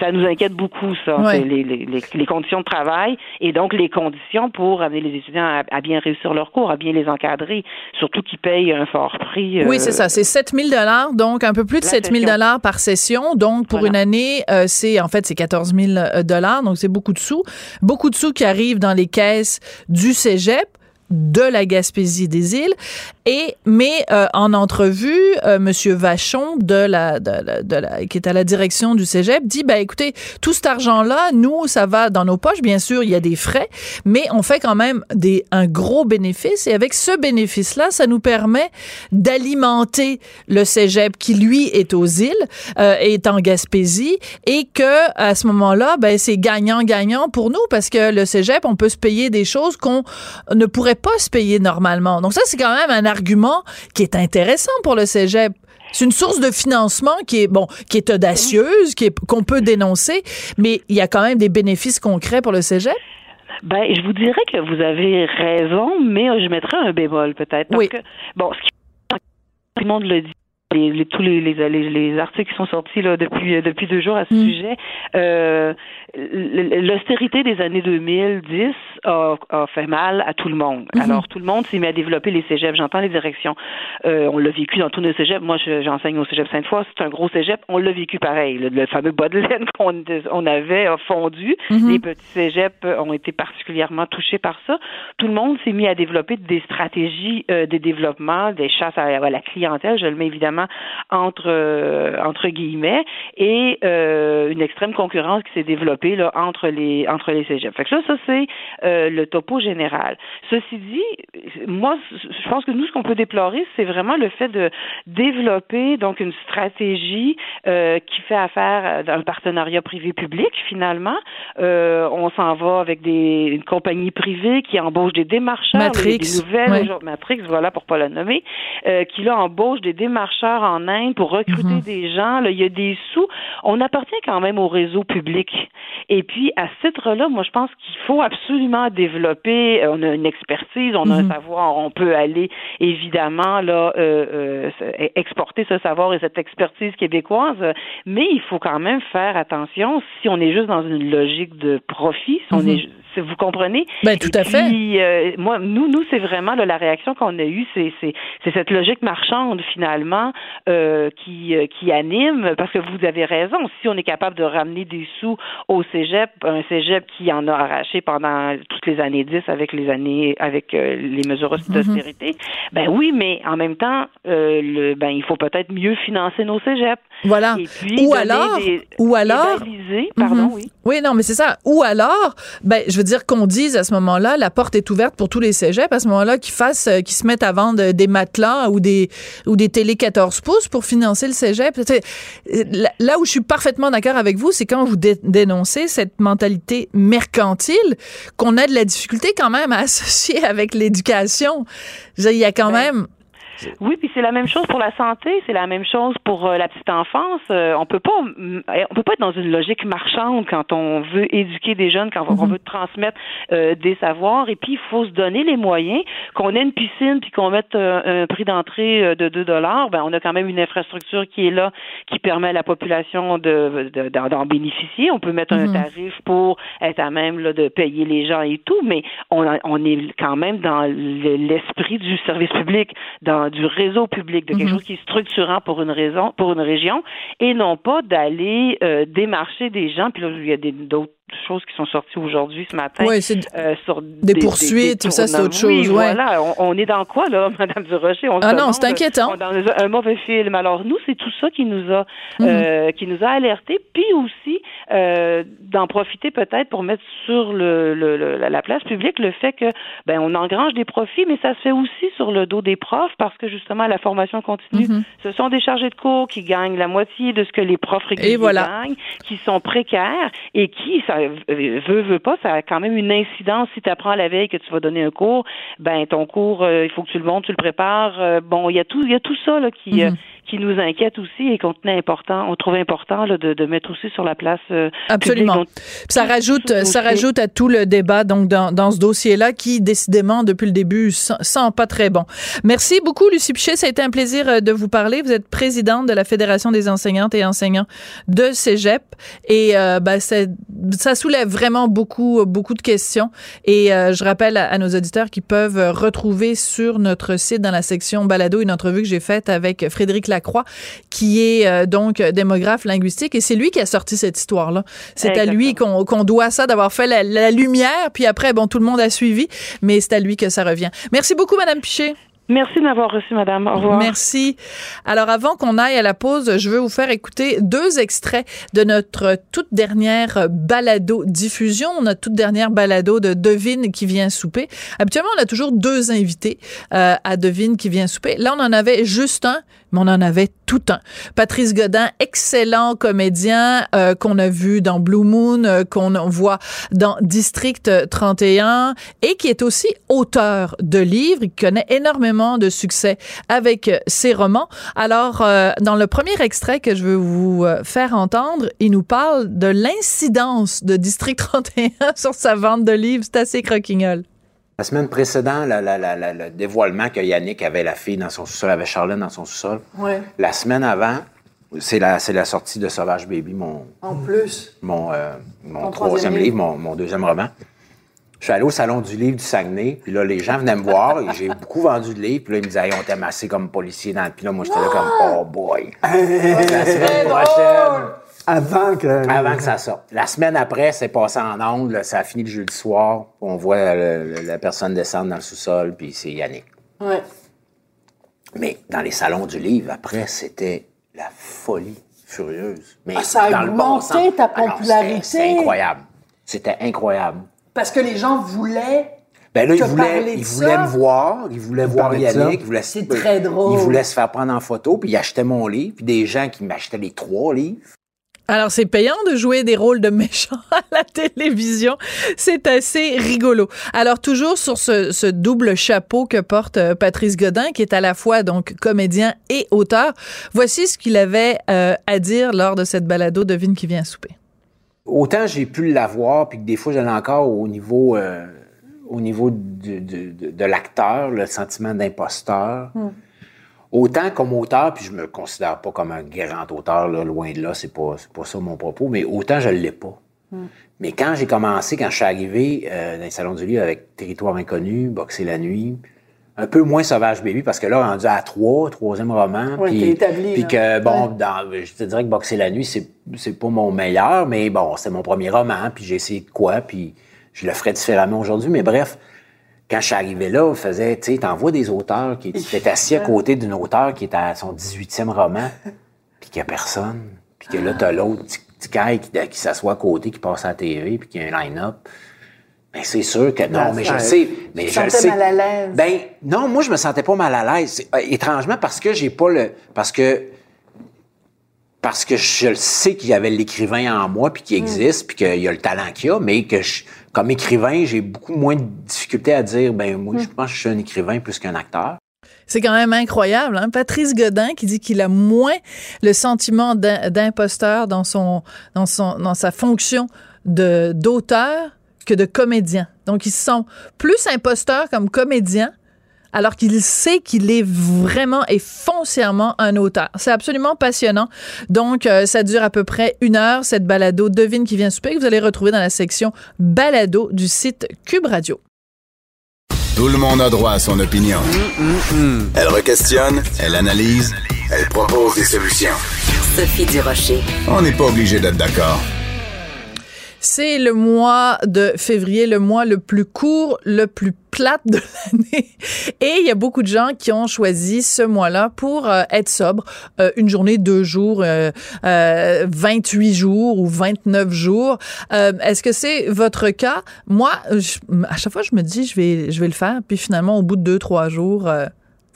Speaker 8: ça nous inquiète beaucoup, ça, les, les, les, conditions de travail et donc les conditions pour amener les étudiants à, bien réussir leur cours, à bien les encadrer, surtout qu'ils payent un fort prix.
Speaker 1: oui, c'est ça. Euh, c'est 7 000 donc un peu plus de 7 000 par session. Donc, pour une année, euh, c'est en fait, c'est 14 000 donc c'est beaucoup de sous. Beaucoup de sous qui arrivent dans les caisses du cégep de la Gaspésie des îles et mais euh, en entrevue euh, monsieur Vachon de la, de, de, la qui est à la direction du Cégep dit ben écoutez tout cet argent là nous ça va dans nos poches bien sûr il y a des frais mais on fait quand même des un gros bénéfice et avec ce bénéfice là ça nous permet d'alimenter le Cégep qui lui est aux îles euh, est en Gaspésie et que à ce moment-là ben c'est gagnant gagnant pour nous parce que le Cégep on peut se payer des choses qu'on ne pourrait pas se payer normalement. Donc ça, c'est quand même un argument qui est intéressant pour le cégep. C'est une source de financement qui est bon, qui est audacieuse, qui est qu'on peut dénoncer, mais il y a quand même des bénéfices concrets pour le cégep?
Speaker 8: Ben, je vous dirais que vous avez raison, mais je mettrais un bémol peut-être.
Speaker 1: Oui.
Speaker 8: Que, bon, ce qui tout le monde le dit les, tous les, les, les, articles qui sont sortis là, depuis, euh, depuis deux jours à ce mm. sujet, euh, l'austérité des années 2010 a, a, fait mal à tout le monde. Mm-hmm. Alors, tout le monde s'est mis à développer les cégeps. J'entends les directions. Euh, on l'a vécu dans tous nos cégeps. Moi, j'enseigne au cégep Sainte-Foy. C'est un gros cégep. On l'a vécu pareil. Le, fameux bas de laine qu'on on avait a fondu. Mm-hmm. Les petits cégeps ont été particulièrement touchés par ça. Tout le monde s'est mis à développer des stratégies euh, de développement, des chasses à, à la clientèle. Je le mets évidemment entre euh, entre guillemets et euh, une extrême concurrence qui s'est développée là entre les entre les cégeps. Fait que là ça c'est euh, le topo général. Ceci dit, moi je pense que nous ce qu'on peut déplorer c'est vraiment le fait de développer donc une stratégie qui fait affaire d'un partenariat privé-public finalement. on s'en va avec des une compagnie privée qui embauche des démarcheurs,
Speaker 1: Matrix,
Speaker 8: des nouvelles Matrix, voilà pour pas la nommer, qui là embauche des démarcheurs en Inde pour recruter mhm. des gens. Là, il y a des sous. On appartient quand même au réseau public. Et puis, à ce titre-là, moi, je pense qu'il faut absolument développer. Euh, on a une expertise, on a un mhm. savoir. On peut aller, évidemment, là, euh, euh, exporter ce savoir et cette expertise québécoise. Mais il faut quand même faire attention si on est juste dans une logique de profit, si on mhm. est vous comprenez?
Speaker 1: Ben, tout à fait.
Speaker 8: Euh, moi, nous, nous, c'est vraiment la réaction qu'on a eue, c'est, cette logique marchande finalement euh, qui, euh, qui anime, parce que vous avez raison. Si on est capable de ramener des sous au cégep, un cégep qui en a arraché pendant toutes les années 10 avec les années, avec les mesures mhm. d'austérité, ben oui, mais en même temps, le, ben il faut peut-être mieux financer nos cégeps.
Speaker 1: Voilà. ou alors, ou alors,
Speaker 8: pardon, mhm. oui.
Speaker 1: Oui, non, mais c'est ça. Ou alors, ben je veux dire qu'on dise à ce moment-là, la porte est ouverte pour tous les cégeps à ce moment-là qui fassent, euh, qui se mettent à vendre des matelas ou des ou des télé 14 pouces pour financer le cégep. Là où je suis parfaitement d'accord avec vous, c'est quand vous dénoncez cette mentalité mercantile qu'on a de la difficulté quand même à associer avec l'éducation. Il y a quand même
Speaker 8: Oui, puis c'est la même chose pour la santé, c'est la même chose pour euh, la petite enfance. Euh, on peut pas, on peut pas être dans une logique marchande quand on veut éduquer des jeunes, quand on mhm. veut transmettre euh, des savoirs. Et puis il faut se donner les moyens. Qu'on ait une piscine puis qu'on mette un prix d'entrée de 2 dollars, ben on a quand même une infrastructure qui est là, qui permet à la population de d'en bénéficier. On peut mettre un mhm. tarif pour être à même là, de payer les gens et tout, mais on, on est quand même dans l'esprit du service public, dans du réseau public, de quelque mhm. chose qui est structurant pour une raison, pour une région, et non pas d'aller euh, démarcher des gens. Puis là, il y a d'autres choses qui sont sorties aujourd'hui, ce matin.
Speaker 1: Oui, c'est euh, sur des, poursuites, tout ça, c'est autre chose. Oui,
Speaker 8: voilà. On, est dans quoi, là, Madame Durocher? On
Speaker 1: ah non, c'est inquiétant.
Speaker 8: On est dans un mauvais film. Alors, nous, c'est tout ça qui nous a, mhm. euh, qui nous a alertés. Puis aussi, euh, d'en profiter peut-être pour mettre sur le, le, la place publique le fait que, ben, on engrange des profits, mais ça se fait aussi sur le dos des profs parce que, justement, la formation continue, mhm. ce sont des chargés de cours qui gagnent la moitié de ce que les profs réguliers gagnent, qui sont précaires et qui, ça, veut, veut pas, ça a quand même une incidence. Si tu apprends la veille que tu vas donner un cours, ben ton cours, euh, il faut que tu le montes, tu le prépares. Euh, bon, il y a tout, il y a tout ça là, qui, mhm qui nous inquiète aussi et qu'on tenait important, on trouvait important là, de, de, mettre aussi sur la place. Euh,
Speaker 1: Absolument. ça rajoute, ça rajoute à tout le débat donc dans, dans ce dossier-là qui décidément depuis le début sent, pas très bon. Merci beaucoup Lucie Pichet, ça a été un plaisir euh, de vous parler. Vous êtes présidente de la Fédération des enseignantes et enseignants de Cégep et euh, ben, ça soulève vraiment beaucoup beaucoup de questions et euh, je rappelle à, à, nos auditeurs qui peuvent retrouver sur notre site dans la section balado une entrevue que j'ai faite avec Frédéric Croix, qui est euh, donc démographe linguistique, et c'est lui qui a sorti cette histoire-là. C'est à lui qu'on doit ça, d'avoir fait la, la, lumière, puis après, bon, tout le monde a suivi, mais c'est à lui que ça revient. Merci beaucoup, Madame Piché.
Speaker 8: Merci de m'avoir reçu, madame. Au revoir.
Speaker 1: Merci. Alors, avant qu'on aille à la pause, je veux vous faire écouter deux extraits de notre toute dernière balado diffusion, notre toute dernière balado de Devine qui vient souper. Habituellement, on a toujours deux invités euh, à Devine qui vient souper. Là, on en avait juste un, mais on en avait tout un. Patrice Godin, excellent comédien euh, qu'on a vu dans Blue Moon, euh, qu'on voit dans District 31 et qui est aussi auteur de livres. Il connaît énormément de succès avec ses romans. Alors, euh, dans le premier extrait que je veux vous faire entendre, il nous parle de l'incidence de District 31 sur sa vente de livres. C'est assez croquignol.
Speaker 9: La semaine précédente, le dévoilement que Yannick avait la fille dans son sous-sol, avait Charlène dans son sous-sol.
Speaker 1: Ouais.
Speaker 9: La semaine avant, c'est la, la sortie de Sauvage Baby, mon.
Speaker 1: En plus.
Speaker 9: Mon, euh, mon troisième livre, mon, deuxième roman. Je suis allé au salon du livre du Saguenay, puis là, les gens venaient me voir, et j'ai beaucoup vendu de livres, puis là, ils me disaient, on t'aime assez comme policier dans le. Puis là, moi, j'étais là comme, oh boy. la semaine prochaine.
Speaker 10: Avant que...
Speaker 9: Avant que ça sorte. La semaine après, c'est passé en ongle, ça a fini le jeudi soir. On voit la personne descendre dans le sous-sol, puis c'est Yannick.
Speaker 1: Ouais.
Speaker 9: Mais dans les salons du livre, après, c'était la folie furieuse. Mais
Speaker 10: ah, ça a augmenté ta ah popularité.
Speaker 9: C'est incroyable. C'était incroyable.
Speaker 10: Parce que les gens voulaient
Speaker 9: ben là, il voulait, il voulait me voir, il voulait voir Yannick, il voulait,
Speaker 10: c'est très drôle.
Speaker 9: il voulait se faire prendre en photo, puis il achetait mon livre, puis des gens qui m'achetaient les trois livres.
Speaker 1: Alors, c'est payant de jouer des rôles de méchants à la télévision. C'est assez rigolo. Alors, toujours sur ce, double chapeau que porte euh, Patrice Godin, qui est à la fois donc comédien et auteur, voici ce qu'il avait euh, à dire lors de cette balado Devine qui vient souper.
Speaker 9: Autant j'ai pu l'avoir, puis que des fois, j'allais encore au niveau, euh, au niveau de, de, l'acteur, le sentiment d'imposteur. Hmm. Autant comme auteur, puis je me considère pas comme un grand auteur, loin de là, c'est pas, pas ça mon propos, mais autant je l'ai pas. Hmm. Mais quand j'ai commencé, quand je suis arrivé euh, dans le Salon du Livre avec Territoire inconnu, Boxer la nuit, un peu moins Sauvage Baby, parce que là, rendu à trois, troisième roman, puis, puis que, bon, dans, je te dirais que Boxer la nuit, c'est, c'est pas mon meilleur, mais bon, c'est mon premier roman, puis j'ai essayé de quoi, puis je le ferais différemment aujourd'hui, mais bref, quand je suis arrivé là, on faisait, tu sais, t'envoies des auteurs qui étaient assis à côté d'une auteure qui est à son 18e roman, puis qu'il n'y a personne, puis que là, t'as l'autre petit qui, qui s'assoit à côté, qui passe à la TV, puis qui a un line-up. Ben, c'est sûr que non, mais je sais. Mais
Speaker 10: tu je sais. mal à l'aise.
Speaker 9: Ben, non, moi, je me sentais pas mal à l'aise. Euh, étrangement, parce que j'ai pas le, parce que, parce que je sais qu'il y avait l'écrivain en moi, puis qu'il mm. existe, puis qu'il y a le talent qu'il y a, mais que je, comme écrivain, j'ai beaucoup moins de difficultés à dire, ben moi, je hmm. pense que je suis un écrivain plus qu'un acteur.
Speaker 1: C'est quand même incroyable. Hein? Patrice Godin qui dit qu'il a moins le sentiment d'imposteur dans son, dans son, dans sa fonction de d'auteur que de comédien. Donc, il se sent plus imposteur comme comédien alors qu'il sait qu'il est vraiment et foncièrement un auteur. C'est absolument passionnant. Donc, euh, ça dure à peu près une heure, cette balado Devine qui vient souper, que vous allez retrouver dans la section balado du site Cube Radio.
Speaker 4: Tout le monde a droit à son opinion. Elle requestionne, elle analyse, elle propose des solutions.
Speaker 5: Sophie Durocher.
Speaker 4: On n'est pas obligé d'être d'accord.
Speaker 1: C'est le mois de février, le mois le plus court, le plus plate de l'année. Et il y a beaucoup de gens qui ont choisi ce mois-là pour euh, être sobre. Euh, une journée, deux jours, euh, 28 jours ou 29 jours. Est-ce que c'est votre cas? Moi, à chaque fois, je me dis, je vais, je vais le faire. Puis finalement, au bout de deux, trois jours,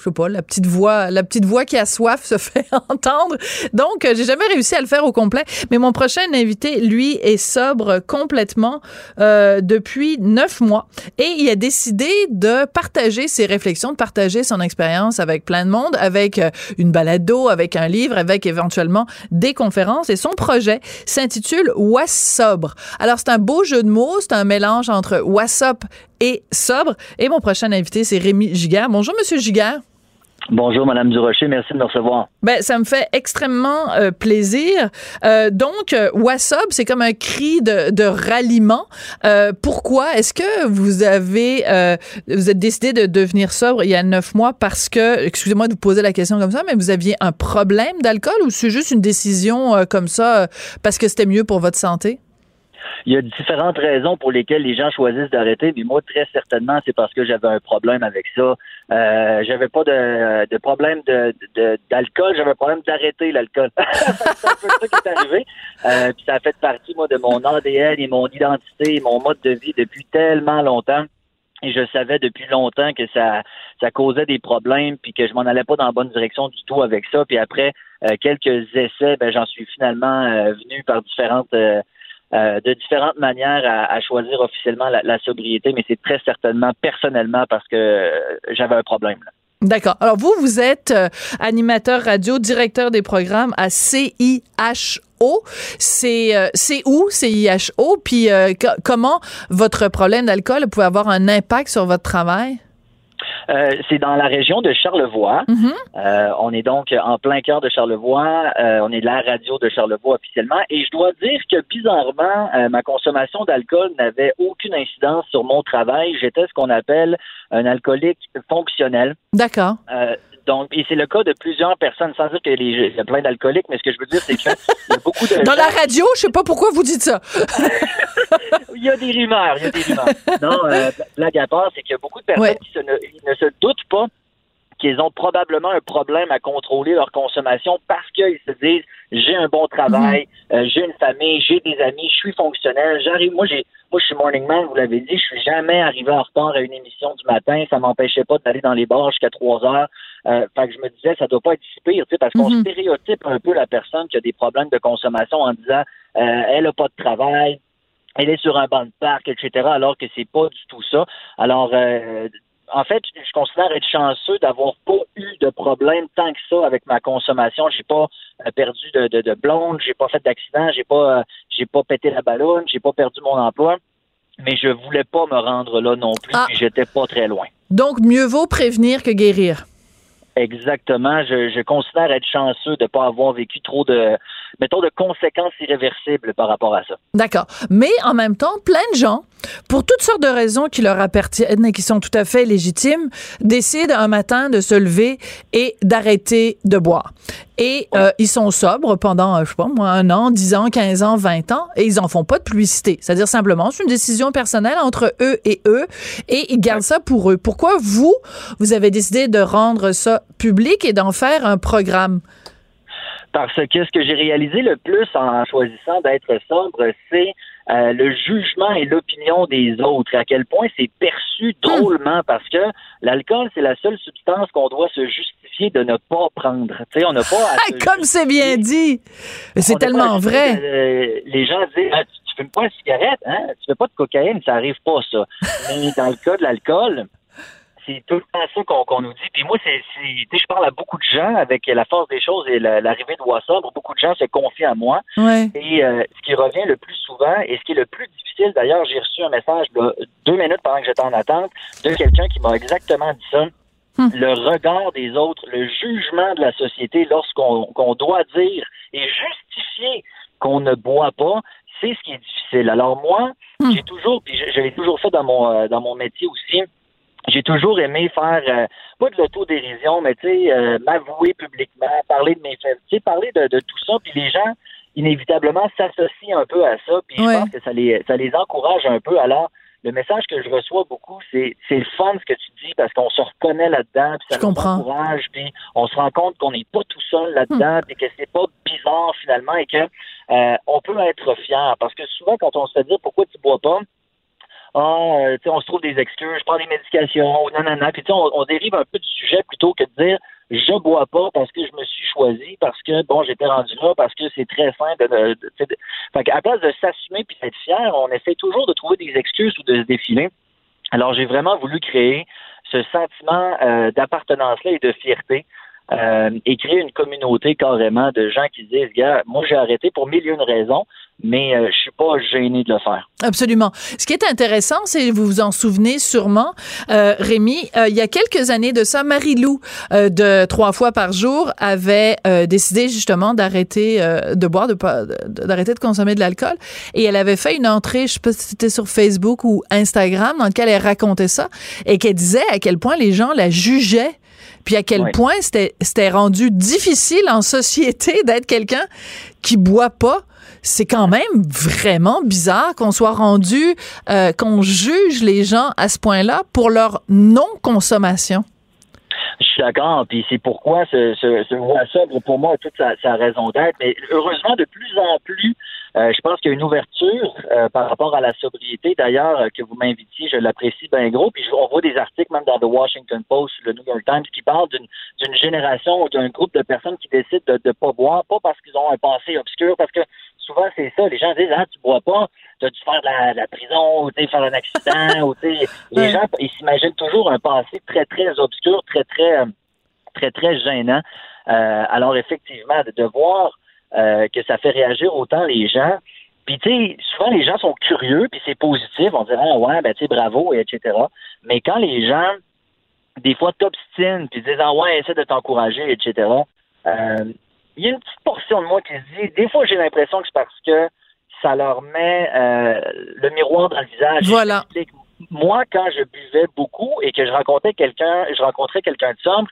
Speaker 1: je sais pas, la petite voix, la petite voix qui a soif se fait entendre. Donc, euh, j'ai jamais réussi à le faire au complet. Mais mon prochain invité, lui, est sobre complètement euh, depuis neuf mois et il a décidé de partager ses réflexions, de partager son expérience avec plein de monde, avec euh, une balado, avec un livre, avec éventuellement des conférences. Et son projet s'intitule Was sobre. Alors, c'est un beau jeu de mots, c'est un mélange entre WhatsApp et sobre. Et mon prochain invité, c'est Rémi Giguère. Bonjour, Monsieur Giguère.
Speaker 11: Bonjour, Madame Durocher. Merci de me recevoir.
Speaker 1: Ben, ça me fait extrêmement euh, plaisir. Euh, donc, euh, c'est comme un cri de, de ralliement. Euh, pourquoi? Est-ce que vous avez vous êtes décidé de devenir sobre il y a neuf mois parce que, excusez-moi de vous poser la question comme ça, mais vous aviez un problème d'alcool ou c'est juste une décision comme ça parce que c'était mieux pour votre santé?
Speaker 11: Il y a différentes raisons pour lesquelles les gens choisissent d'arrêter, mais moi, très certainement, c'est parce que j'avais un problème avec ça. Euh, j'avais pas de, de problème de, d'alcool, j'avais un problème d'arrêter l'alcool. c'est un peu ça qui est arrivé. Euh, puis ça a fait partie, moi, de mon ADN et mon identité, et mon mode de vie depuis tellement longtemps. Et je savais depuis longtemps que ça, ça causait des problèmes, puis que je m'en allais pas dans la bonne direction du tout avec ça. Puis après euh, quelques essais, ben, j'en suis finalement euh, venu par différentes euh, de différentes manières à, choisir officiellement la, sobriété, mais c'est très certainement personnellement parce que euh, j'avais un problème.
Speaker 1: D'accord. Alors vous, vous êtes euh, animateur radio, directeur des programmes à CIHO. C'est c'est où CIHO Puis comment votre problème d'alcool pouvait avoir un impact sur votre travail?
Speaker 11: Euh, c'est dans la région de Charlevoix.
Speaker 1: Mhm.
Speaker 11: Euh, on est donc en plein cœur de Charlevoix. Euh, on est la radio de Charlevoix officiellement. Et je dois dire que bizarrement, ma consommation d'alcool n'avait aucune incidence sur mon travail. J'étais ce qu'on appelle un alcoolique fonctionnel.
Speaker 1: D'accord.
Speaker 11: Donc, et c'est le cas de plusieurs personnes, sans dire qu'il y a plein d'alcooliques, mais ce que je veux dire, c'est qu'il y a beaucoup de.
Speaker 1: Dans la radio, je sais pas pourquoi vous dites ça.
Speaker 11: il y a des rumeurs, il y a des rumeurs. Non, euh, blague à part, c'est qu'il y a beaucoup de personnes qui ne, se doutent pas qu'ils ont probablement un problème à contrôler leur consommation parce qu'ils se disent j'ai un bon travail, mhm. euh, j'ai une famille, j'ai des amis, je suis fonctionnel, j'arrive, moi j'ai moi je suis morning man, vous l'avez dit, je suis jamais arrivé en retard à une émission du matin, ça m'empêchait pas d'aller dans les bars jusqu'à 3 heures. Euh, fait que je me disais ça doit pas être si pire, tu sais, parce qu'on mhm. stéréotype un peu la personne qui a des problèmes de consommation en disant euh, elle a pas de travail, elle est sur un banc de parc, etc., alors que c'est pas du tout ça. Alors, euh, en fait, je considère être chanceux d'avoir pas eu de problème tant que ça avec ma consommation. J'ai pas euh, perdu de, de, de blonde, j'ai pas fait d'accident, j'ai pas euh, j'ai pas pété la ballonne, j'ai pas perdu mon emploi. Mais je voulais pas me rendre là non plus, ah. j'étais pas très loin.
Speaker 1: Donc, mieux vaut prévenir que guérir.
Speaker 11: Exactement. Je, je, considère être chanceux de ne pas avoir vécu trop de, mettons, de conséquences irréversibles par rapport à ça.
Speaker 1: D'accord. Mais en même temps, plein de gens, pour toutes sortes de raisons qui leur appartiennent et qui sont tout à fait légitimes, décident un matin de se lever et d'arrêter de boire. Et euh, ils sont sobres pendant, je sais pas moi, un an, dix ans, quinze ans, vingt ans, et ils en font pas de publicité. C'est-à-dire simplement, c'est une décision personnelle entre eux et eux, et ils gardent ça pour eux. Pourquoi vous, vous avez décidé de rendre ça public et d'en faire un programme?
Speaker 11: Parce que ce que j'ai réalisé le plus en choisissant d'être sobre, c'est euh, le jugement et l'opinion des autres, à quel point c'est perçu drôlement, parce que l'alcool, c'est la seule substance qu'on doit se justifier de ne pas prendre. Tu sais, on n'a pas
Speaker 1: à Comme c'est bien dit! C'est tellement vrai!
Speaker 11: Euh, les gens disent, ah, tu, tu fumes pas une cigarette, hein? tu fais pas de cocaïne, ça arrive pas, ça. Mais dans le cas de l'alcool, c'est tout le temps ça qu'on nous dit. Puis moi, c'est, je parle à beaucoup de gens avec la force des choses et l'arrivée de Wasson. Beaucoup de gens se confient à moi. Et euh, ce qui revient le plus souvent et ce qui est le plus difficile, d'ailleurs, j'ai reçu un message deux minutes pendant que j'étais en attente de quelqu'un qui m'a exactement dit ça. Hmm. Le regard des autres, le jugement de la société lorsqu'on qu'on doit dire et justifier qu'on ne boit pas, c'est ce qui est difficile. Alors moi, hmm. j'ai toujours, puis je, l'ai toujours fait dans mon euh, dans mon métier aussi j'ai toujours aimé faire euh, pas de l'autodérision, mais tu sais, euh, m'avouer publiquement, parler de mes faits, tu sais, parler de, de, tout ça, puis les gens inévitablement s'associent un peu à ça, puis je pense que ça les ça les encourage un peu. Alors, le message que je reçois beaucoup, c'est c'est le fun ce que tu dis parce qu'on se reconnaît là-dedans, puis ça nous encourage, puis on se rend compte qu'on n'est pas tout seul là-dedans, hmm. puis que c'est pas bizarre finalement et que euh, on peut être fier parce que souvent quand on se fait dire pourquoi tu bois pas ah, euh, on se trouve des excuses, je prends des médications, nanana. Puis on, on dérive un peu du sujet plutôt que de dire je bois pas parce que je me suis choisi, parce que bon, j'étais rendu là, parce que c'est très simple. De, de, fait à place de s'assumer puis d'être fier, on essaie toujours de trouver des excuses ou de se défiler. Alors j'ai vraiment voulu créer ce sentiment euh, d'appartenance-là et de fierté. Euh, et créer une communauté carrément de gens qui disent, gars, moi j'ai arrêté pour mille et une raisons, mais euh, je suis pas gêné de le faire.
Speaker 1: Absolument. Ce qui est intéressant, c'est vous vous en souvenez sûrement, euh, Rémi, euh, il y a quelques années de ça, Marie-Lou euh, de trois fois par jour avait décidé justement d'arrêter de boire, de d'arrêter de consommer de l'alcool, et elle avait fait une entrée, je sais pas si c'était sur Facebook ou Instagram, dans lequel elle racontait ça et qu'elle disait à quel point les gens la jugeaient puis à quel point c'était rendu difficile en société d'être quelqu'un qui boit pas c'est quand même vraiment bizarre qu'on soit rendu, euh, qu'on juge les gens à ce point-là pour leur non-consommation.
Speaker 11: Je suis d'accord, puis c'est pourquoi ce, ce, ce sobre, pour moi, a toute sa, raison d'être. Mais heureusement, de plus en plus, je pense qu'il y a une ouverture euh, par rapport à la sobriété. D'ailleurs, que vous m'invitiez, je l'apprécie bien gros. Puis on voit des articles même dans The Washington Post, le New York Times, qui parlent d'une génération ou d'un groupe de personnes qui décident de ne pas boire, pas parce qu'ils ont un passé obscur, parce que souvent, c'est ça. Les gens disent, ah, tu bois pas, tu as dû faire de la, prison, ou faire un accident, ou les gens, ils s'imaginent toujours un passé très, très obscur, très, très, euh, très, très gênant. Euh, alors, effectivement, de, voir euh, que ça fait réagir autant les gens. Puis, tu sais, souvent, les gens sont curieux, puis c'est positif. On dirait, ah, ouais, ben, tu sais, bravo, etc. Mais quand les gens, des fois, t'obstinent, puis disent, ah, ouais, essaie de t'encourager, etc., il y a une petite portion de moi qui se dit, des fois, j'ai l'impression que c'est parce que ça leur met euh, le miroir dans le visage.
Speaker 1: Voilà.
Speaker 11: Moi, quand je buvais beaucoup et que je rencontrais quelqu'un, je rencontrais quelqu'un de sombre,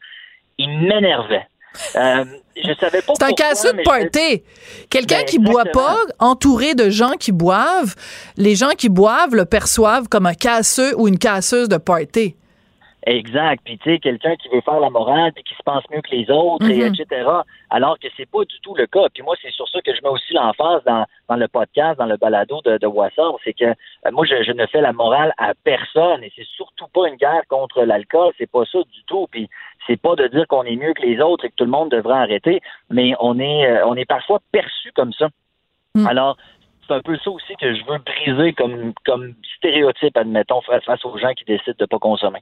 Speaker 11: il m'énervait. Euh, je savais pas
Speaker 1: C'est un casseux de party. Quelqu'un ben, qui boit pas, entouré de gens qui boivent, les gens qui boivent le perçoivent comme un casseux ou une casseuse de party.
Speaker 11: Exact. Puis tu sais, quelqu'un qui veut faire la morale puis qui se pense mieux que les autres, et mhm. etc. Alors que c'est pas du tout le cas. Puis moi, c'est sur ça que je mets aussi l'emphase dans, dans le podcast, dans le balado de, de Wassard, c'est que euh, moi, je, ne fais la morale à personne et c'est surtout pas une guerre contre l'alcool. C'est pas ça du tout. Puis c'est pas de dire qu'on est mieux que les autres et que tout le monde devrait arrêter, mais on est euh, on est parfois perçu comme ça. Mm. Alors, c'est un peu ça aussi que je veux briser comme, comme stéréotype, admettons, face aux gens qui décident de pas consommer.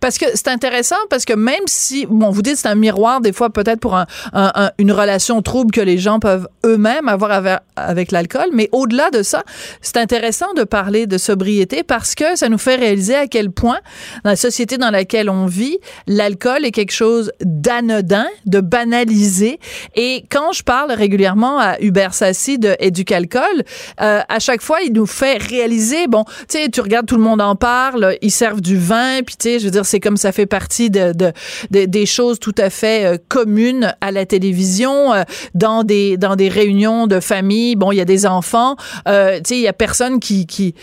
Speaker 1: Parce que c'est intéressant, parce que même si, bon, vous dites c'est un miroir, des fois, peut-être pour un, une relation trouble que les gens peuvent eux-mêmes avoir avec, avec l'alcool, mais au-delà de ça, c'est intéressant de parler de sobriété parce que ça nous fait réaliser à quel point, dans la société dans laquelle on vit, l'alcool est quelque chose d'anodin, de banalisé. Et quand je parle régulièrement à Hubert Sassi de Éducalcool, euh, à chaque fois, il nous fait réaliser, bon, tu sais, tu regardes, tout le monde en parle, ils servent du vin, puis tu sais, je veux dire, c'est comme ça fait partie de, de, des choses tout à fait euh, communes à la télévision, euh, dans des dans des réunions de famille. Bon, il y a des enfants, tu sais, il y a personne qui qui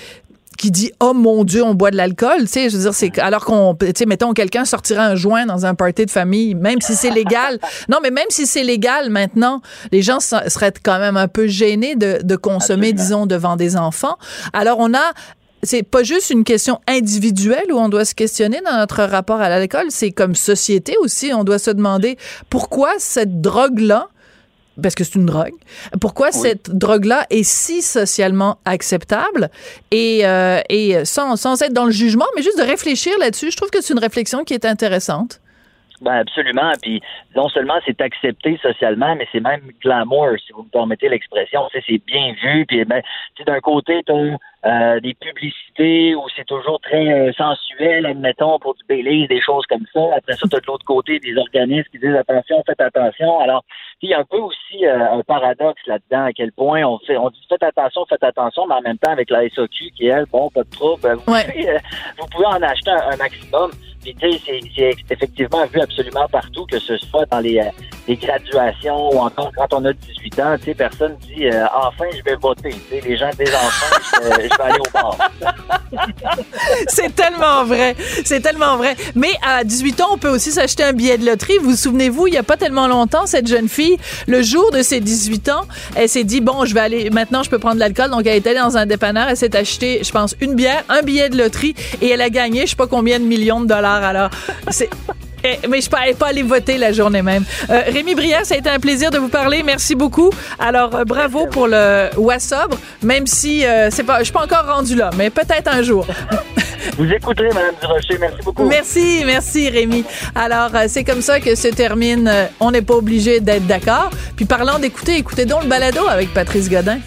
Speaker 1: qui dit oh mon dieu on boit de l'alcool tu sais je veux dire c'est alors qu'on tu sais mettons quelqu'un sortira un joint dans un party de famille même si c'est légal. Non mais même si c'est légal maintenant les gens seraient quand même un peu gênés de, de consommer disons devant des enfants. Alors on a c'est pas juste une question individuelle où on doit se questionner dans notre rapport à l'alcool, c'est comme société aussi, on doit se demander pourquoi cette drogue-là parce que c'est une drogue, pourquoi cette drogue-là est si socialement acceptable? Et, euh, et sans, sans être dans le jugement, mais juste de réfléchir là-dessus. Je trouve que c'est une réflexion qui est intéressante.
Speaker 11: Ben absolument. Puis non seulement c'est accepté socialement, mais c'est même glamour, si vous me permettez l'expression. C'est bien vu. Puis ben, d'un côté, tu euh, des publicités où c'est toujours très euh, sensuel, admettons, pour du Baileys, des choses comme ça. Après ça, tu as de l'autre côté des organismes qui disent attention, faites attention. Alors, il y a un peu aussi euh, un paradoxe là-dedans, à quel point on fait on dit faites attention, faites attention, mais en même temps avec la SOQ qui elle, bon, pas de trouble, vous, pouvez, vous pouvez en acheter un maximum. Puis, tu sais, c'est effectivement vu absolument partout, que ce soit dans les, les graduations ou encore quand on a 18 ans, tu sais, personne dit euh, enfin je vais voter. Tu sais, les gens des enfants, je, vais aller au bar.
Speaker 1: c'est tellement vrai, c'est tellement vrai. Mais à 18 ans, on peut aussi s'acheter un billet de loterie. Vous, vous souvenez-vous, il n'y a pas tellement longtemps, cette jeune fille, le jour de ses 18 ans, elle s'est dit bon, je vais aller maintenant, je peux prendre de l'alcool. Donc elle est allée dans un dépanneur, elle s'est acheté, je pense, une bière, un billet de loterie et elle a gagné, je sais pas combien de millions de dollars. Alors, c'est mais je ne pas aller voter la journée même. Euh, Rémi Brière, ça a été un plaisir de vous parler. Merci beaucoup. Alors, euh, bravo pour le Wassobre, même si euh, c'est pas, je suis pas encore rendu là, mais peut-être un jour.
Speaker 11: Vous écouterez, Madame Durocher. Merci beaucoup.
Speaker 1: Merci, merci, Rémi. Alors, c'est comme ça que se termine. on n'est pas obligé d'être d'accord. Puis, parlant d'écouter, écoutez donc le balado avec Patrice Godin.